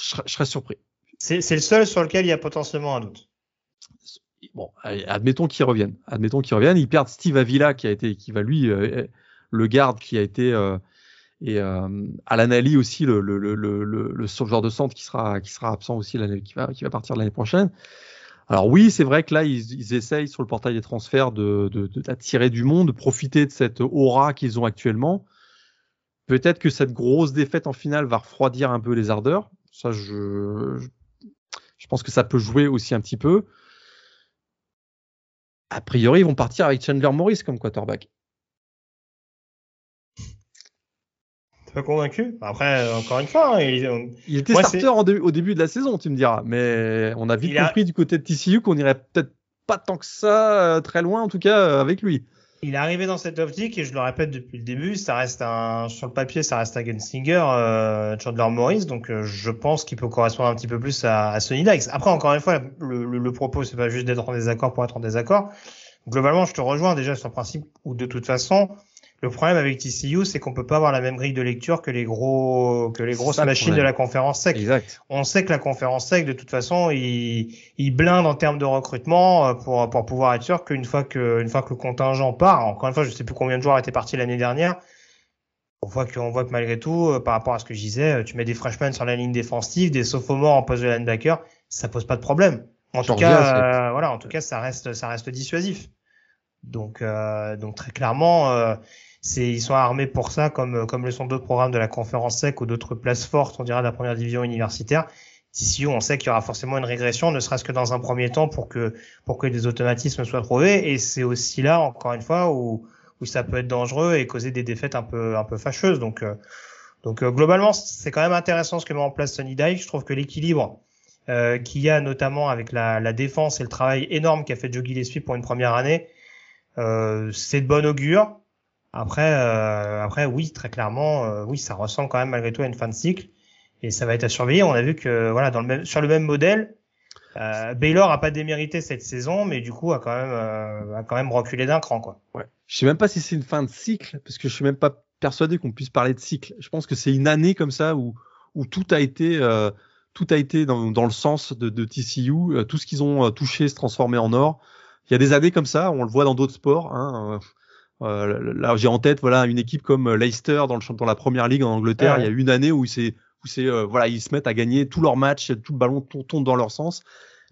Je, je serais surpris. C'est le seul sur lequel il y a potentiellement un doute. Bon, admettons qu'ils reviennent. Admettons qu'ils reviennent. Ils perdent Steve Avila qui a été, qui va lui, euh, le garde qui a été euh, et euh, Alan Ali aussi le, le, genre de centre qui sera absent aussi l'année qui va partir l'année prochaine. Alors oui, c'est vrai que là ils, ils, essayent sur le portail des transferts de d'attirer du monde, de profiter de cette aura qu'ils ont actuellement. Peut-être que cette grosse défaite en finale va refroidir un peu les ardeurs. Ça, je, je pense que ça peut jouer aussi un petit peu. A priori, ils vont partir avec Chandler Morris comme quarterback. convaincu? Après, encore une fois, hein, il, il était starter au début de la saison, tu me diras. Mais on a vite il compris du côté de TCU qu'on irait peut-être pas tant que ça euh, très loin, en tout cas, euh, avec lui. Il est arrivé dans cette optique et je le répète depuis le début, ça reste un sur le papier, ça reste un Gunsinger, euh, Chandler Morris, donc euh, je pense qu'il peut correspondre un petit peu plus à, à Sonny Dykes. Après, encore une fois, le, le, le propos c'est pas juste d'être en désaccord pour être en désaccord. Globalement, je te rejoins déjà sur le principe où de toute façon, le problème avec TCU, c'est qu'on peut pas avoir la même grille de lecture que les gros, que les grosses machines de la conférence sec. Exact. On sait que la conférence sec, de toute façon, il, il blinde en termes de recrutement euh, pour, pour pouvoir être sûr qu'une fois que, une fois que le contingent part, encore une fois, je sais plus combien de joueurs étaient partis l'année dernière, on voit que, on voit que malgré tout, euh, par rapport à ce que je disais, euh, tu mets des freshmen sur la ligne défensive, des sophomores en poste de linebacker, ça pose pas de problème. En tout cas, voilà, en tout cas, ça reste, ça reste dissuasif. Donc, euh, donc très clairement, euh, c'est ils sont armés pour ça, comme comme le sont d'autres programmes de la conférence sec ou d'autres places fortes, on dirait de la première division universitaire. Ici, on sait qu'il y aura forcément une régression, ne serait-ce que dans un premier temps, pour que pour que des automatismes soient trouvés. Et c'est aussi là, encore une fois, où où ça peut être dangereux et causer des défaites un peu un peu fâcheuses. Donc euh, donc euh, globalement, c'est quand même intéressant ce que met en place Sony Dyke. Je trouve que l'équilibre euh, qu'il y a notamment avec la, la défense et le travail énorme qu'a fait Joe Gillespie pour une première année, euh, c'est de bon augure. Après, euh, après, oui, très clairement, euh, oui, ça ressemble quand même malgré tout à une fin de cycle, et ça va être à surveiller. On a vu que, voilà, dans le même, sur le même modèle, euh, Baylor a pas démérité cette saison, mais du coup a quand même, euh, a quand même reculé d'un cran, quoi. Ouais. Je sais même pas si c'est une fin de cycle, parce que je suis même pas persuadé qu'on puisse parler de cycle. Je pense que c'est une année comme ça où, où tout a été, euh, tout a été dans, dans le sens de, de TCU. tout ce qu'ils ont touché se transformait en or il y a des années comme ça, on le voit dans d'autres sports. Hein. Euh, là, j'ai en tête voilà une équipe comme Leicester dans, le, dans la première ligue en Angleterre. Il y a une année où c'est où c'est euh, voilà ils se mettent à gagner tous leurs matchs, tout le ballon tourne dans leur sens.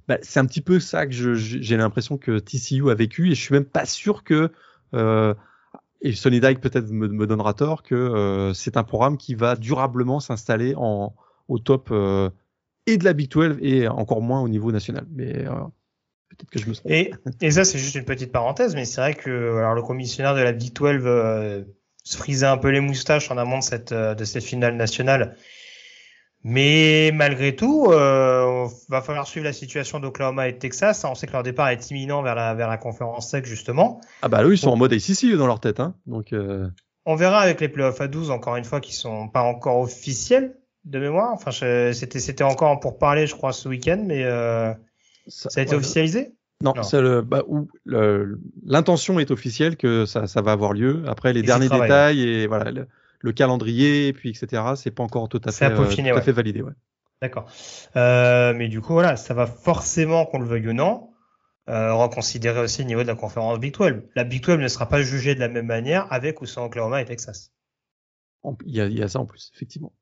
Bah, c'est un petit peu ça que j'ai l'impression que TCU a vécu et je suis même pas sûr que euh, et Sonny Dyke peut-être me, me, donnera tort que euh, c'est un programme qui va durablement s'installer en au top euh, et de la Big 12 et encore moins au niveau national. Mais euh, Peut-être que je me Et, et ça, c'est juste une petite parenthèse, mais c'est vrai que alors, le commissionnaire de la Big 12 euh, se frisait un peu les moustaches en amont de cette, euh, de cette finale nationale. Mais malgré tout, euh, va falloir suivre la situation d'Oklahoma et de Texas. On sait que leur départ est imminent vers la, vers la conférence sec, justement. Ah bah eux, ils sont en mode ACC dans leur tête. Hein. Donc, euh... On verra avec les playoffs à 12, encore une fois, qui sont pas encore officiels de mémoire. Enfin, c'était, c'était encore pour parler, je crois, ce week-end, mais euh, ça, ça, a été officialisé? Non. Bah, l'intention est officielle que ça, ça, va avoir lieu. Après, les et derniers détails et voilà le, le, calendrier, et puis etc. C'est pas encore tout à fait, euh, tout à fait validé. Ouais. D'accord. Euh, mais du coup, voilà, ça va forcément, qu'on le veuille ou non, euh, reconsidérer aussi le niveau de la conférence Big 12. La Big 12 ne sera pas jugée de la même manière avec ou sans Oklahoma et Texas. Il y a, il y a ça en plus, effectivement.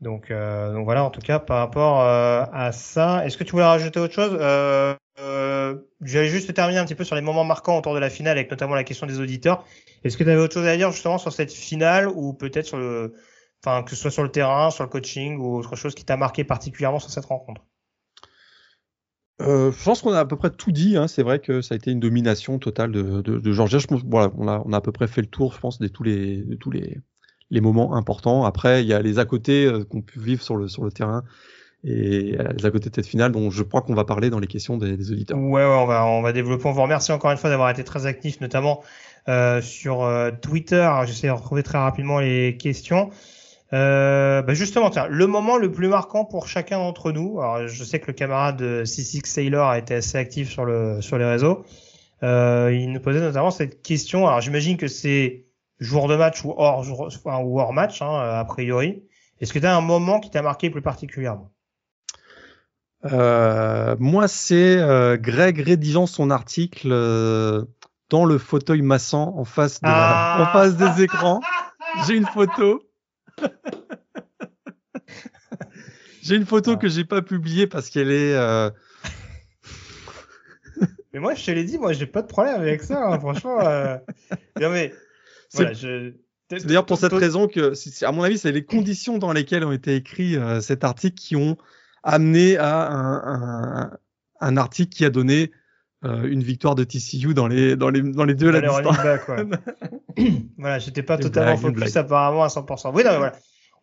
Donc, euh, donc voilà, en tout cas, par rapport euh, à ça, est-ce que tu voulais rajouter autre chose? Euh, euh, J'allais juste terminer un petit peu sur les moments marquants autour de la finale, avec notamment la question des auditeurs. Est-ce que tu avais autre chose à dire justement sur cette finale ou peut-être sur le, enfin que ce soit sur le terrain, sur le coaching ou autre chose qui t'a marqué particulièrement sur cette rencontre? Je pense qu'on a à peu près tout dit. Hein. C'est vrai que ça a été une domination totale de, de, voilà, on a, à peu près fait le tour, je pense, de tous les, les moments importants. Après, il y a les à côté qu'on peut vivre sur le, sur le terrain et les à côté de cette finale dont je crois qu'on va parler dans les questions des, des auditeurs. Ouais, ouais, on va, on va développer. On vous remercie encore une fois d'avoir été très actif, notamment euh, sur euh, Twitter. J'essaie de retrouver très rapidement les questions. Euh, bah justement, tiens, le moment le plus marquant pour chacun d'entre nous. Alors, je sais que le camarade de C6 Sailor a été assez actif sur le sur les réseaux. Euh, il nous posait notamment cette question. Alors, j'imagine que c'est jour de match ou hors jour, enfin, ou hors match, hein, a priori. Est-ce que tu as un moment qui t'a marqué plus particulièrement? Euh, Moi, c'est euh, Greg rédigeant son article euh, dans le fauteuil massant en face de Ah. en face des écrans. J'ai une photo. j'ai une photo Ah. que j'ai pas publiée parce qu'elle est. euh, Mais moi, je te l'ai dit, moi, j'ai pas de problème avec ça. hein, franchement, euh... non mais voilà, je. C'est d'ailleurs pour cette raison que, à mon avis, c'est les conditions dans lesquelles ont été écrits euh, cet article qui ont amené à un, un, un article qui a donné euh, une victoire de TCU dans les dans les dans les deux Dans la distance. ouais. voilà, j'étais pas totalement blague, focus apparemment à 100%. Oui, non, mais voilà.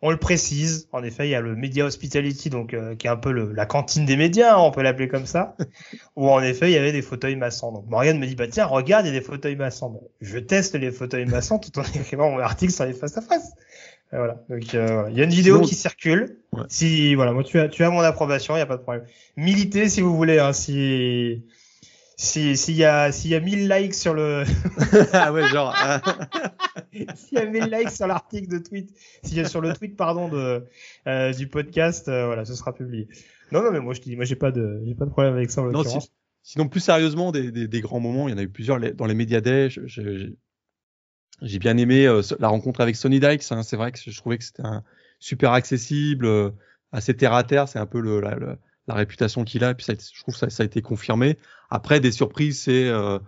On le précise. En effet, il y a le Media Hospitality, donc euh, qui est un peu le, la cantine des médias, hein, on peut l'appeler comme ça. où en effet, il y avait des fauteuils massants. Donc Morgan me dit bah tiens, regarde, il y a des fauteuils massants. Bon, je teste les fauteuils massants tout en écrivant mon article sur les face à face. Et Voilà. Donc euh, il y a une vidéo Sinon- qui circule. Ouais. Si voilà, moi tu as tu as mon approbation, il y a pas de problème. Militez si vous voulez. Hein, si si s'il y a s'il y a 1000 likes sur le ah ouais, genre. euh, s'il y a 1000 likes sur l'article de tweet, s'il y a sur le tweet pardon de euh, du podcast, euh, voilà, ce sera publié. Non non mais moi je dis, moi j'ai pas de j'ai pas de problème avec ça en non, si- sinon plus sérieusement, des, des, des grands moments, il y en a eu plusieurs dans les médias day. j'ai bien aimé euh, la rencontre avec Sonny Dykes. hein, c'est vrai que je trouvais que c'était un super accessible, euh, assez terre à terre. C'est un peu le, la, le- la réputation qu'il a. Et puis ça, a été- je trouve ça, ça a été confirmé. Après, des surprises, c'est euh,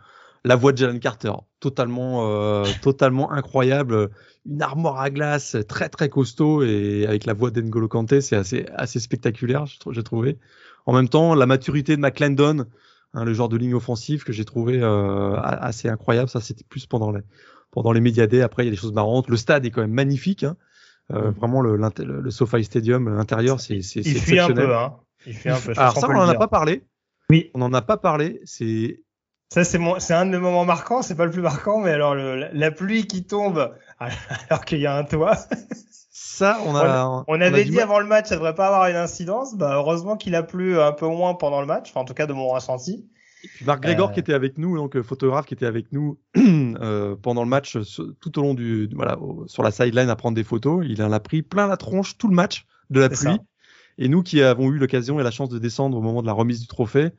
la voix de Jalen Carter, totalement, euh, totalement incroyable. Une armoire à glace très très costaud et avec la voix d'Engolo Kanté, c'est assez assez spectaculaire, j'ai trouvé. En même temps, la maturité de McClendon, hein, le genre de ligne offensive que j'ai trouvé euh, assez incroyable. Ça, c'était plus pendant les pendant les médias day. Après, il y a des choses marrantes. Le stade est quand même magnifique. Hein. Euh, Vraiment, le, le, le SoFi Stadium, l'intérieur, c'est c'est Il c'est fuit un exceptionnel. peu hein. Il fuit un peu. Alors ça, on peut en le a pas parlé. Oui. On en a pas parlé. C'est Ça c'est mon un de mes moments marquants, c'est pas le plus marquant mais alors le, la, pluie qui tombe alors qu'il y a un toit. ça, on a. On avait a dit avant le match ça devrait pas avoir une incidence, bah heureusement qu'il a plu un peu moins pendant le match, enfin en tout cas de mon ressenti. Puis Marc Grégor Euh, qui était avec nous, donc euh, photographe qui était avec nous euh, pendant le match, tout au long du voilà sur la sideline à prendre des photos. Il en a pris plein la tronche tout le match de la pluie. ça. Et nous qui avons eu l'occasion et la chance de descendre au moment de la remise du trophée,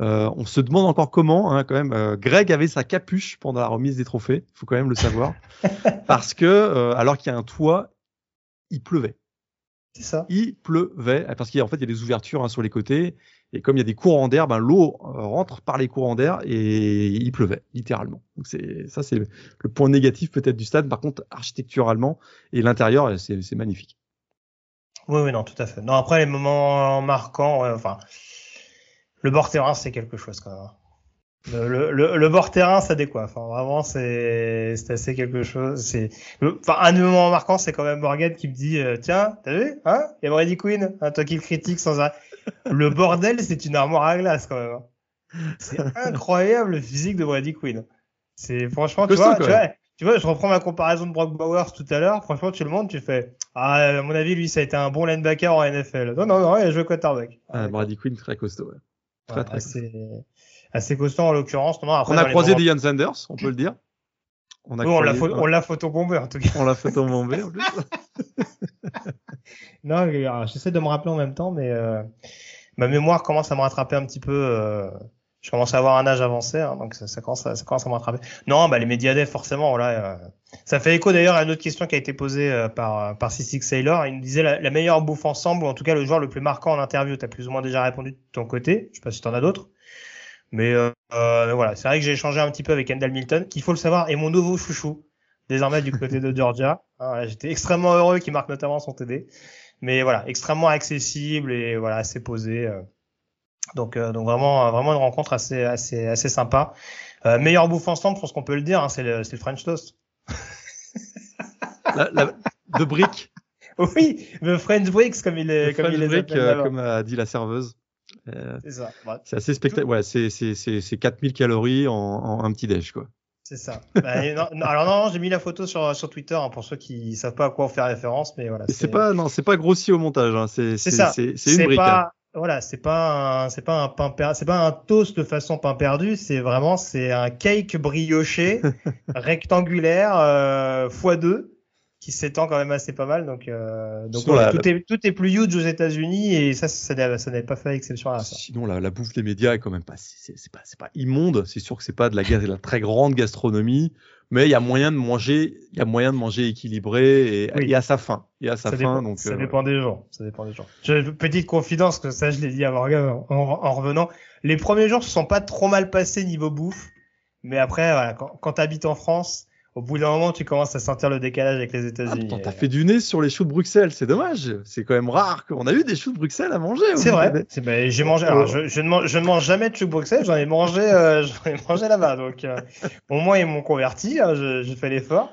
euh, on se demande encore comment. Hein, quand même, euh, Greg avait sa capuche pendant la remise des trophées. Il faut quand même le savoir parce que euh, alors qu'il y a un toit, il pleuvait C'est ça. il pleuvait parce qu'en fait il y a des ouvertures hein, sur les côtés et comme il y a des courants d'air, ben l'eau euh, rentre par les courants d'air et il pleuvait littéralement. Donc c'est ça c'est le point négatif peut-être du stade. Par contre architecturalement et l'intérieur c'est magnifique. Oui, oui, non, tout à fait. Non, après, les moments marquants, ouais, enfin, le bord terrain, c'est quelque chose, quand même. hein. Le, le, le, bord terrain, ça décoiffe. Hein. Vraiment, c'est, c'est assez quelque chose. C'est, enfin, un des moments marquants, c'est quand même Morgan qui me dit, euh, tiens, t'as vu, hein? Il y a Brady Quinn, hein, toi qui le critique sans arrêt. Le bordel, c'est une armoire à glace, quand même. hein. C'est incroyable le physique de Brady Quinn. C'est, franchement, tu vois, tu vois, tu vois, je reprends ma comparaison de Brock Bowers tout à l'heure. Franchement, tu le montres, tu fais, ah, à mon avis, lui, ça a été un bon linebacker en NFL. Non, non, non, il a joué quarterback. Ah, Brady Quinn très costaud. ouais. Très, Ouais, très assez, assez costaud en l'occurrence. On a croisé moments- Deion Sanders, on peut le dire. On a Oui, on l'a photobombé en tout cas. on l'a tomber en plus. Non, j'essaie de me rappeler en même temps, mais euh, ma mémoire commence à me rattraper un petit peu. euh, je commence à avoir un âge avancé, hein, donc ça, ça commence à, ça commence à me rattraper. Non, bah les médias forcément, là, euh, ça fait écho d'ailleurs à une autre question qui a été posée euh, par par C6 Sailor. Il nous disait la, la meilleure bouffe ensemble, ou en tout cas le joueur le plus marquant en interview. T'as plus ou moins déjà répondu de ton côté. Je sais pas si t'en as d'autres. Mais euh, euh, voilà, c'est vrai que j'ai échangé un petit peu avec Kendall Milton, qu'il faut le savoir, est mon nouveau chouchou, désormais du côté de Georgia. Hein, voilà, J'étais extrêmement heureux qu'il marque notamment son TD. Mais voilà, extrêmement accessible et voilà, assez posé. Euh. Donc, euh, donc vraiment, euh, vraiment une rencontre assez, assez, assez sympa. Euh, meilleur bouffe ensemble, je pense qu'on peut le dire, hein, c'est le, le French toast. La, la- de briques. oui, le French Bricks, comme il est, comme il brick, euh, comme a dit la serveuse. Euh, c'est ça. C'est assez spectaculaire. Ouais, c'est 4000 calories en, en un petit déj, quoi. C'est ça. Bah, alors non, j'ai mis la photo sur, sur Twitter hein, pour ceux qui savent pas à quoi on fait référence, mais voilà. C'est pas non, c'est pas grossi au montage. Hein. C'est ça. C'est une brique. Pas, hein. Voilà, c'est pas c'est pas un pain c'est pas un toast de façon pain perdu. C'est vraiment c'est un cake brioché rectangulaire euh, x2 qui s'étend quand même assez pas mal. Donc, euh, donc tout, est, tout est plus huge aux États-Unis et ça, ça, ça n'avait pas fait exception à ça. Sinon, la, la bouffe des médias est quand même pas, c'est pas, c'est pas immonde. C'est sûr que c'est pas de la, de la très grande gastronomie, mais il y a moyen de manger, il y a moyen de manger équilibré et, et à sa faim. Et à sa ça faim, dépend, donc. Ça euh, dépend des jours. Ça dépend des jours. Je, petite confidence que ça, je l'ai dit à Morgan en, en, revenant. Les premiers jours se sont pas trop mal passés niveau bouffe, mais après, voilà, quand, quand tu habites en France au bout d'un moment, tu commences à sentir le décalage avec les États-Unis. Ah, t'as fait du nez sur les choux de Bruxelles, c'est dommage. C'est quand même rare qu'on a eu des choux de Bruxelles à manger. C'est vrai. Ben, j'ai mangé. Alors, je, je, ne mange, je, ne mange, jamais de choux de Bruxelles. J'en ai mangé, euh, j'en ai mangé là-bas. Donc, euh, au moins ils m'ont converti. Hein, j'ai fait l'effort.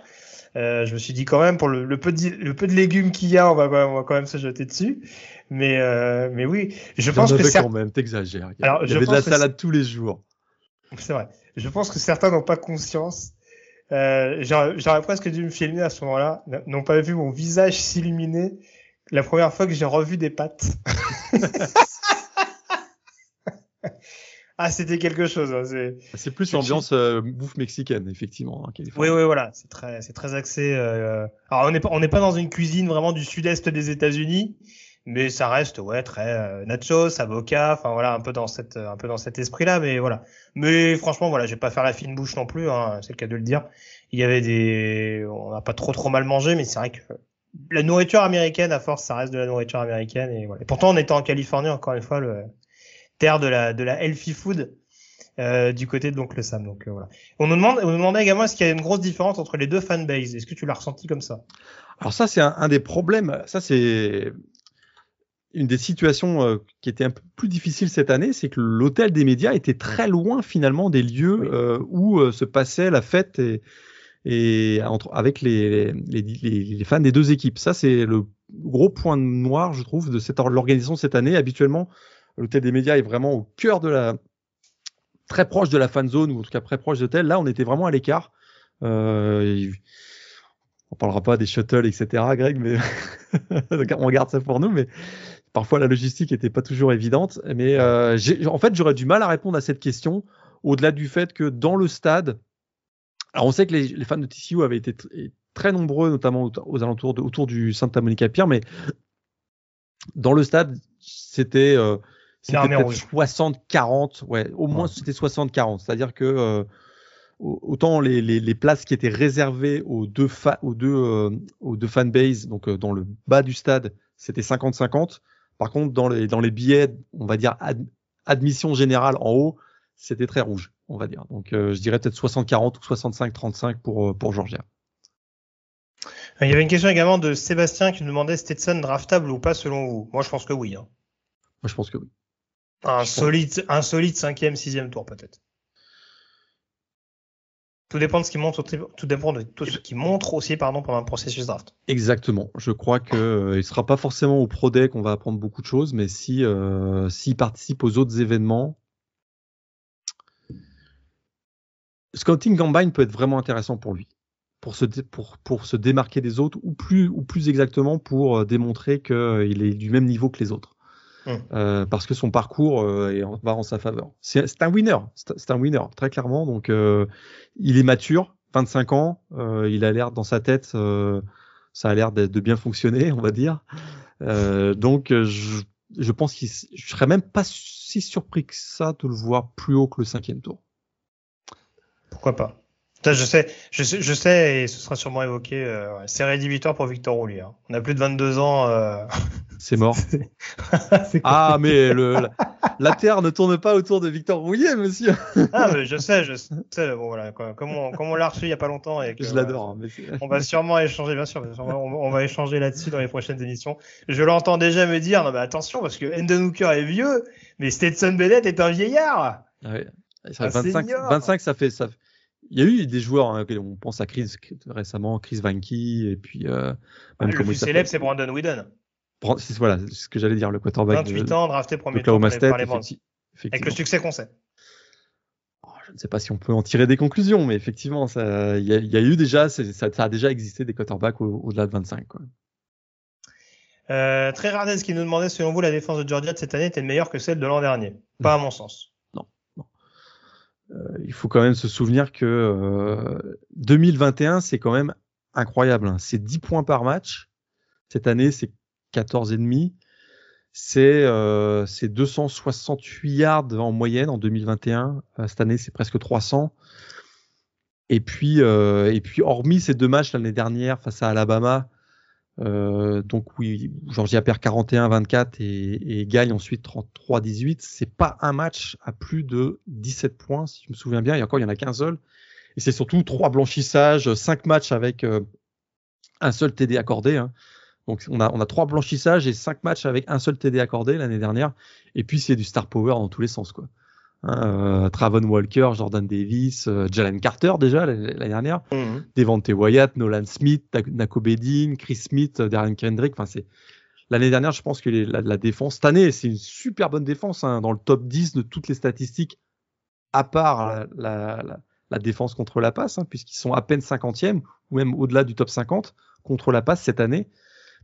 Euh, je me suis dit quand même pour le, le peu de, le peu de légumes qu'il y a, on va, on va quand même se jeter dessus. Mais, euh, mais oui, je pense que quand même, t'exagères. Alors, il y avait de la salade tous les jours. C'est vrai. Je pense que certains n'ont pas conscience euh, J'aurais presque dû me filmer à ce moment-là, n'ont pas vu mon visage s'illuminer la première fois que j'ai revu des pattes. ah, c'était quelque chose. Hein, c'est plus l'ambiance euh, bouffe mexicaine, effectivement. Hein, oui, oui, voilà. C'est très, c'est très axé. Euh... Alors, on n'est pas, on n'est pas dans une cuisine vraiment du sud-est des États-Unis, mais ça reste ouais très euh, nachos, avocat, enfin voilà un peu dans cette un peu dans cet esprit-là, mais voilà. Mais franchement voilà, je vais pas faire la fine bouche non plus, hein, c'est le cas de le dire. Il y avait des, on n'a pas trop trop mal mangé, mais c'est vrai que la nourriture américaine à force ça reste de la nourriture américaine et voilà. Et pourtant on était en Californie encore une fois le terre de la de la healthy food. Euh, du côté de l'oncle Sam. Donc euh, voilà. On nous demande, on nous demandait également est-ce qu'il y a une grosse différence entre les deux fanbases? Est-ce que tu l'as ressenti comme ça? Alors ça c'est un, un, des problèmes. Ça c'est une des situations euh, qui était un peu plus difficile cette année, c'est que l'hôtel des médias était très loin finalement des lieux euh, où euh, se passait la fête et, et entre, avec les, les, les, fans des deux équipes. Ça, c'est le gros point noir, je trouve, de cette l'organisation cette année. Habituellement, l'hôtel des médias est vraiment au cœur de la très proche de la fan zone ou en tout cas très proche de l'hôtel. Là, on était vraiment à l'écart. Euh, on parlera pas des shuttles, etc., Greg, mais on garde ça pour nous. Mais parfois la logistique n'était pas toujours évidente. Mais euh, en fait, j'aurais du mal à répondre à cette question, au-delà du fait que dans le stade, alors on sait que les, fans de TCU avaient été très nombreux, notamment aux alentours de, autour du Santa Monica Pier, mais dans le stade, c'était euh, 60-40, ouais, au moins c'était 60-40, c'est-à-dire que euh, autant les, les, les, places qui étaient réservées aux deux, aux deux, euh, aux deux fanbases, donc euh, dans le bas du stade, c'était 50-50. Par contre, dans les, dans les billets, on va dire admission générale en haut, c'était très rouge, on va dire. Donc, euh, je dirais peut-être 60-40 ou 65-35 pour, euh, pour Georgia. Il y avait une question également de Sébastien qui nous demandait Stetson draftable ou pas selon vous? Moi, je pense que oui. Hein. Moi, je pense que oui. Un solide, un solide cinquième, sixième tour peut-être. Tout dépend de ce qui montre, tout ce qui montre aussi, pardon, pendant le processus draft. Exactement. Je crois que euh, il sera pas forcément au Pro Day qu'on va apprendre beaucoup de choses, mais si euh, s'il participe aux autres événements, Scouting Combine peut être vraiment intéressant pour lui, pour se pour pour se démarquer des autres, ou plus ou plus exactement pour euh, démontrer qu'il est du même niveau que les autres. Hum. Euh, parce que son parcours euh, va en sa faveur. C'est un winner, c'est un winner très clairement. Donc euh, il est mature, 25 ans, euh, il a l'air dans sa tête, ça a l'air de, de, bien fonctionner, on va dire. donc je, je pense qu'il, je serais même pas si surpris que ça de le voir plus haut que le cinquième tour. Pourquoi pas? Je sais, je sais, je sais, et ce sera sûrement évoqué. Euh, c'est rédhibitoire pour Victor Roulier. Hein. On a plus de 22 ans. Euh... C'est mort. ah, mais le, la, Terre ne tourne pas autour de Victor Roulier, monsieur. ah, mais je sais, je sais. Bon, voilà, comme on, comme on l'a reçu il y a pas longtemps et que, je l'adore. Hein, on va sûrement échanger, bien sûr. On va, on va échanger là-dessus dans les prochaines émissions. Je l'entends déjà me dire, non, mais attention, parce que Enden Hooker est vieux, mais Stetson Bennett est un vieillard. Ah oui. 25, 25, ça fait, ça, il y a eu des joueurs, hein, on pense à Chris récemment, Chris Vanky, et puis. Euh, le plus célèbre, c'est Brandon Whedon. Voilà, c'est ce que j'allais dire, le quarterback. 28 ans, drafté premier tour par, les, Avec le succès qu'on sait. Oh, je ne sais pas si on peut en tirer des conclusions, mais effectivement, il y, y, a eu déjà, ça, ça, a déjà existé des quarterbacks au-delà de 25. Quoi. Euh, très Rardez qui nous demandait selon vous la défense de Georgia de cette année était meilleure que celle de l'an dernier. Pas à mon sens. Euh, il faut quand même se souvenir que euh, 2021 c'est quand même incroyable. Hein. C'est 10 points par match. Cette année c'est 14 et demi. C'est euh, 268 yards en moyenne en 2021. Euh, cette année c'est presque 300. Et puis, euh, et puis hormis ces deux matchs l'année dernière face à Alabama, euh, donc oui, Georgia perd 41-24 et, et, gagne ensuite 33-18. C'est pas un match à plus de 17 points, si je me souviens bien. Et encore, il y en a qu'un seul. Et c'est surtout trois blanchissages, cinq matchs avec euh, un seul TD accordé. Hein. Donc on a, on a trois blanchissages et cinq matchs avec un seul TD accordé l'année dernière. Et puis c'est du star power dans tous les sens, quoi. Hein, euh, Travon Walker, Jordan Davis, euh, Jalen Carter déjà l'année dernière, mhm. Devante Wyatt, Nolan Smith, Nako Bedin, Chris Smith, euh, Darren Kendrick. Enfin, c'est l'année dernière, je pense que la, défense cette année, c'est une super bonne défense hein, dans le top 10 de toutes les statistiques, à part la, la défense contre la passe, hein, puisqu'ils sont à peine 50e ou même au-delà du top 50 contre la passe cette année.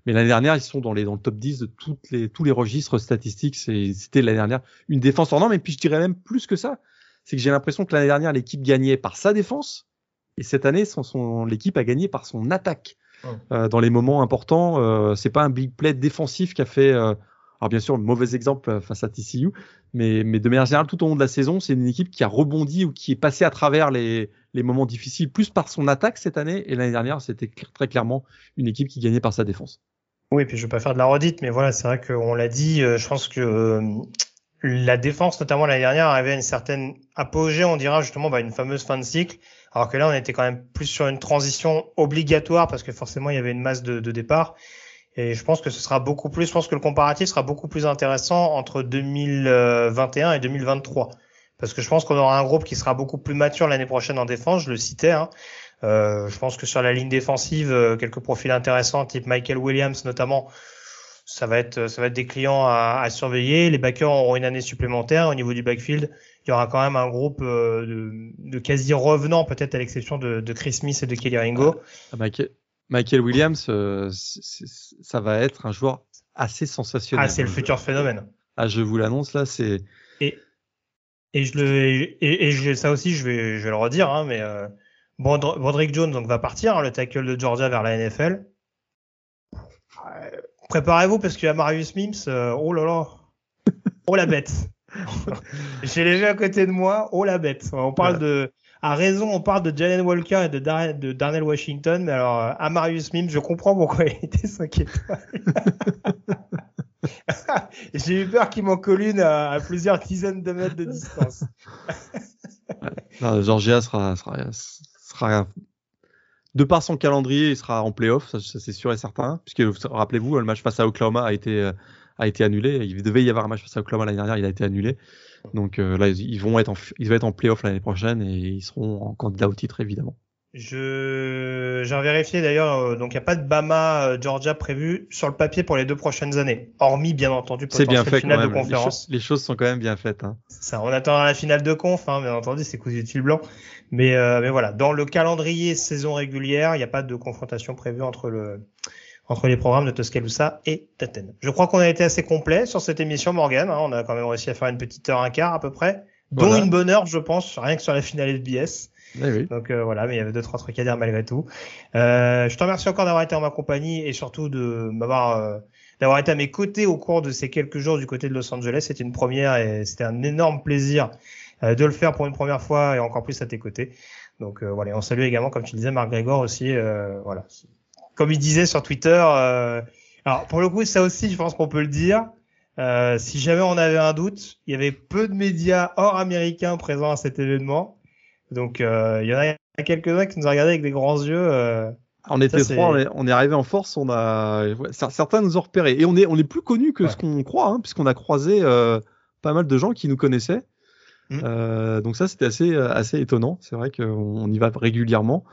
Mais l'année dernière, ils sont dans, les, dans le top 10 de toutes les, tous les registres statistiques. C'était l'année dernière une défense en norme. Et puis je dirais même plus que ça. C'est que j'ai l'impression que l'année dernière, l'équipe gagnait par sa défense. Et cette année, son, son, l'équipe a gagné par son attaque. Euh, dans les moments importants, euh, c'est pas un big play défensif qui a fait. Euh, alors bien sûr, mauvais exemple face à TCU, mais, mais de manière générale, tout au long de la saison, c'est une équipe qui a rebondi ou qui est passée à travers les, les moments difficiles, plus par son attaque cette année. Et l'année dernière, c'était très clairement une équipe qui gagnait par sa défense. Oui, puis je vais pas faire de la redite, mais voilà, c'est vrai qu'on l'a dit, euh, je pense que euh, la défense, notamment l'année dernière, avait une certaine apogée, on dira justement bah, une fameuse fin de cycle, alors que là, on était quand même plus sur une transition obligatoire parce que forcément, il y avait une masse de, de départ. Et je pense que ce sera beaucoup plus, je pense que le comparatif sera beaucoup plus intéressant entre 2021 et 2023. Parce que je pense qu'on aura un groupe qui sera beaucoup plus mature l'année prochaine en défense, je le citais, hein, euh, je pense que sur la ligne défensive, euh, quelques profils intéressants, type Michael Williams notamment, ça va être, ça va être des clients à, à, surveiller. Les backers auront une année supplémentaire. Au niveau du backfield, il y aura quand même un groupe euh, de, de quasi revenants, peut-être à l'exception de, de, Chris Smith et de Kelly Ringo. Ah, Michael, Williams, euh, ça va être un joueur assez sensationnel. Ah, c'est le futur phénomène. Ah, je vous l'annonce là, c'est. Et, et je le, et, et je, ça aussi, je vais, je vais le redire, hein, mais Broderick Jones donc, va partir, hein, le tackle de Georgia vers la NFL. Préparez-vous parce qu'il y a Marius Mims. Euh, oh là là. Oh la bête. J'ai les à côté de moi. Oh la bête. On parle de. À raison, on parle de Jalen Walker et de, Darnell Washington, mais alors à Marius Mims, je comprends pourquoi il était 5 étoiles. J'ai eu peur qu'il m'en colline à, plusieurs dizaines de mètres de distance. Georgia sera, sera, de par son calendrier, il sera en playoff, ça, c'est sûr et certain. Puisque rappelez-vous, le match face à Oklahoma a été a été annulé. Il devait y avoir un match face à Oklahoma l'année dernière, il a été annulé. Donc euh, là, ils vont être en, ils vont être en playoff l'année prochaine et ils seront en candidat au titre évidemment. Je j'ai vérifié d'ailleurs, euh, donc il n'y a pas de Bama euh, Georgia prévu sur le papier pour les deux prochaines années, hormis bien entendu c'est bien fait finale de conférence. Les choses, sont quand même bien faites. Hein. Ça, on attend la finale de conf, hein, bien entendu, c'est cousu de blanc. Mais euh, mais voilà, dans le calendrier saison régulière, il n'y a pas de confrontation prévue entre le entre les programmes de Tuscaloosa et Taten. Je crois qu'on a été assez complet sur cette émission, Morgan. Hein, on a quand même réussi à faire une petite heure un quart à peu près, dont une bonne heure, je pense, rien que sur la finale FBS. Eh Donc euh, voilà, mais il y avait deux trois trucs à dire malgré tout. Euh, je te remercie encore d'avoir été en ma compagnie et surtout de m'avoir euh, d'avoir été à mes côtés au cours de ces quelques jours du côté de Los Angeles. C'était une première et c'était un énorme plaisir euh, de le faire pour une première fois et encore plus à tes côtés. Donc voilà, on salue également, comme tu disais, Marc Gregor aussi. voilà, comme il disait sur Twitter. alors pour le coup, ça aussi, je pense qu'on peut le dire. si jamais on avait un doute, il y avait peu de médias hors américains présents à cet événement. Donc euh, il y en a quelques-uns qui nous ont regardé avec des grands yeux. Euh, on était trois, on est, arrivé en force. On a certains nous ont repérés et on est on est plus connus que ce qu'on croit, hein, puisqu'on a croisé euh, pas mal de gens qui nous connaissaient. Mm. donc ça, c'était assez, assez étonnant. C'est vrai qu'on y va régulièrement.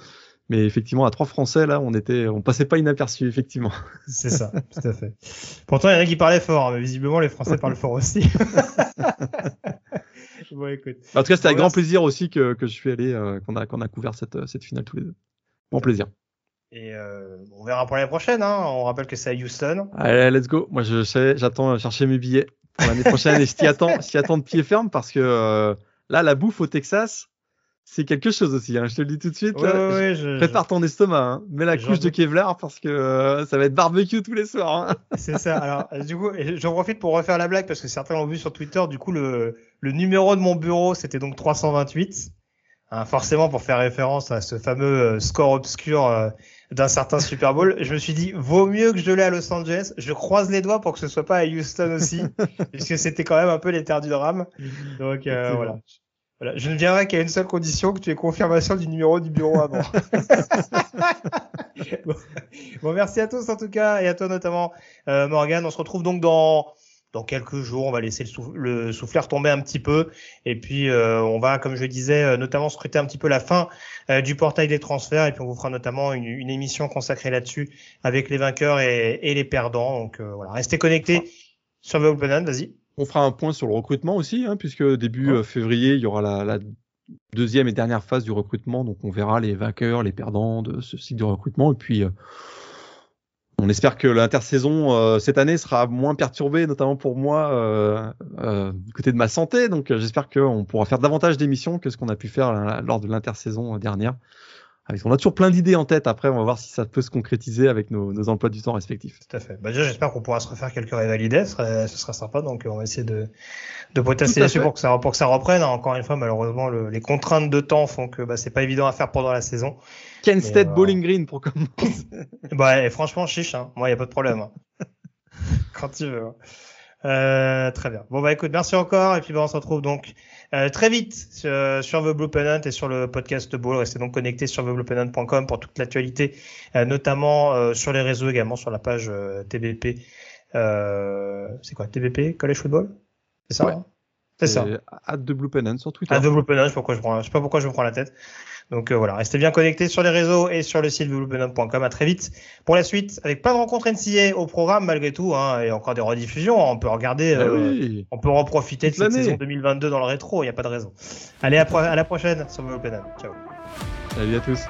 Mais effectivement, à trois Français, là, on était, on passait pas inaperçu, effectivement. C'est ça, tout à fait. Pourtant, il y en a qui parlaient fort, hein, mais visiblement, les Français parlent fort aussi. bon, écoute. En tout cas, c'était avec grand plaisir aussi que, que je suis allé, euh, qu'on a, qu'on a couvert cette, cette finale tous les deux. Bon plaisir. Et euh, on verra pour l'année prochaine. Hein. On rappelle que c'est à Houston. Allez, let's go. Moi, je sais, j'attends chercher mes billets pour l'année prochaine et je t'y attends, je attends de pied ferme parce que euh, là, la bouffe au Texas, c'est quelque chose aussi. Hein. Je te le dis tout de suite. prépare ton estomac. Hein. Mets la couche de Kevlar parce que euh, ça va être barbecue tous les soirs. Hein. C'est ça. Alors, du coup, j'en profite pour refaire la blague parce que certains l'ont vu sur Twitter. Du coup, le, le numéro de mon bureau, c'était donc 328. Hein, forcément, pour faire référence à ce fameux euh, score obscur euh, d'un certain Super Bowl, je me suis dit, vaut mieux que je l'ai à Los Angeles. Je croise les doigts pour que ce soit pas à Houston aussi, puisque c'était quand même un peu les terres du drame. Donc voilà. Voilà, je ne viendrai qu'à une seule condition, que tu aies confirmation du numéro du bureau avant. bon. bon. merci à tous en tout cas, et à toi notamment, euh, Morgan. On se retrouve donc dans dans quelques jours. On va laisser le, le souffleur tomber un petit peu, et puis euh, on va, comme je disais, euh, notamment scruter un petit peu la fin euh, du portail des transferts, et puis on vous fera notamment une, une émission consacrée là-dessus avec les vainqueurs et, et les perdants. Donc euh, voilà, restez connectés sur The Open Vas-y. On fera un point sur le recrutement aussi, hein, puisque début euh, février, il y aura la, deuxième et dernière phase du recrutement. Donc on verra les vainqueurs, les perdants de ce cycle de recrutement. Et puis euh, on espère que l'intersaison euh, cette année sera moins perturbée, notamment pour moi du côté de ma santé. Donc j'espère qu'on pourra faire davantage d'émissions que ce qu'on a pu faire lors de l'intersaison dernière. Ah, on a toujours plein d'idées en tête. Après, on va voir si ça peut se concrétiser avec nos, emplois du temps respectifs. Tout à fait. Bah, déjà, j'espère qu'on pourra se refaire quelques rivalités. Ce serait, ce sera sympa. Donc, on va essayer de, de potasser là-dessus pour que ça, pour que ça reprenne. Encore une fois, malheureusement, les contraintes de temps font que bah, c'est pas évident à faire pendant la saison. Ken State euh, Bowling Green pour commencer. bah, et franchement, chiche. Hein. Moi, il y a pas de problème. Hein. Quand tu veux. Euh, très bien. Bon bah écoute, merci encore et puis bah, on se retrouve donc euh, très vite sur, sur, The Blue Pennant et sur le podcast Ball. Restez donc connectés sur thebluepennant.com pour toute l'actualité, euh, notamment euh, sur les réseaux également, sur la page TBP. c'est quoi? TBP College Football? C'est ça hein? C'est ça. At The Blue Pennant sur Twitter. At The Blue sais, pourquoi je, prends, je sais pas pourquoi je me prends la tête. Donc euh, voilà, restez bien connectés sur les réseaux et sur le site development.com. À très vite pour la suite, avec plein de rencontres NCA au programme malgré tout, hein, et encore des rediffusions. On peut regarder, ah euh, on peut reprofiter de cette saison 2022 dans le rétro. Il n'y a pas de raison. Allez à, à la prochaine sur Development. Ciao. Salut à tous.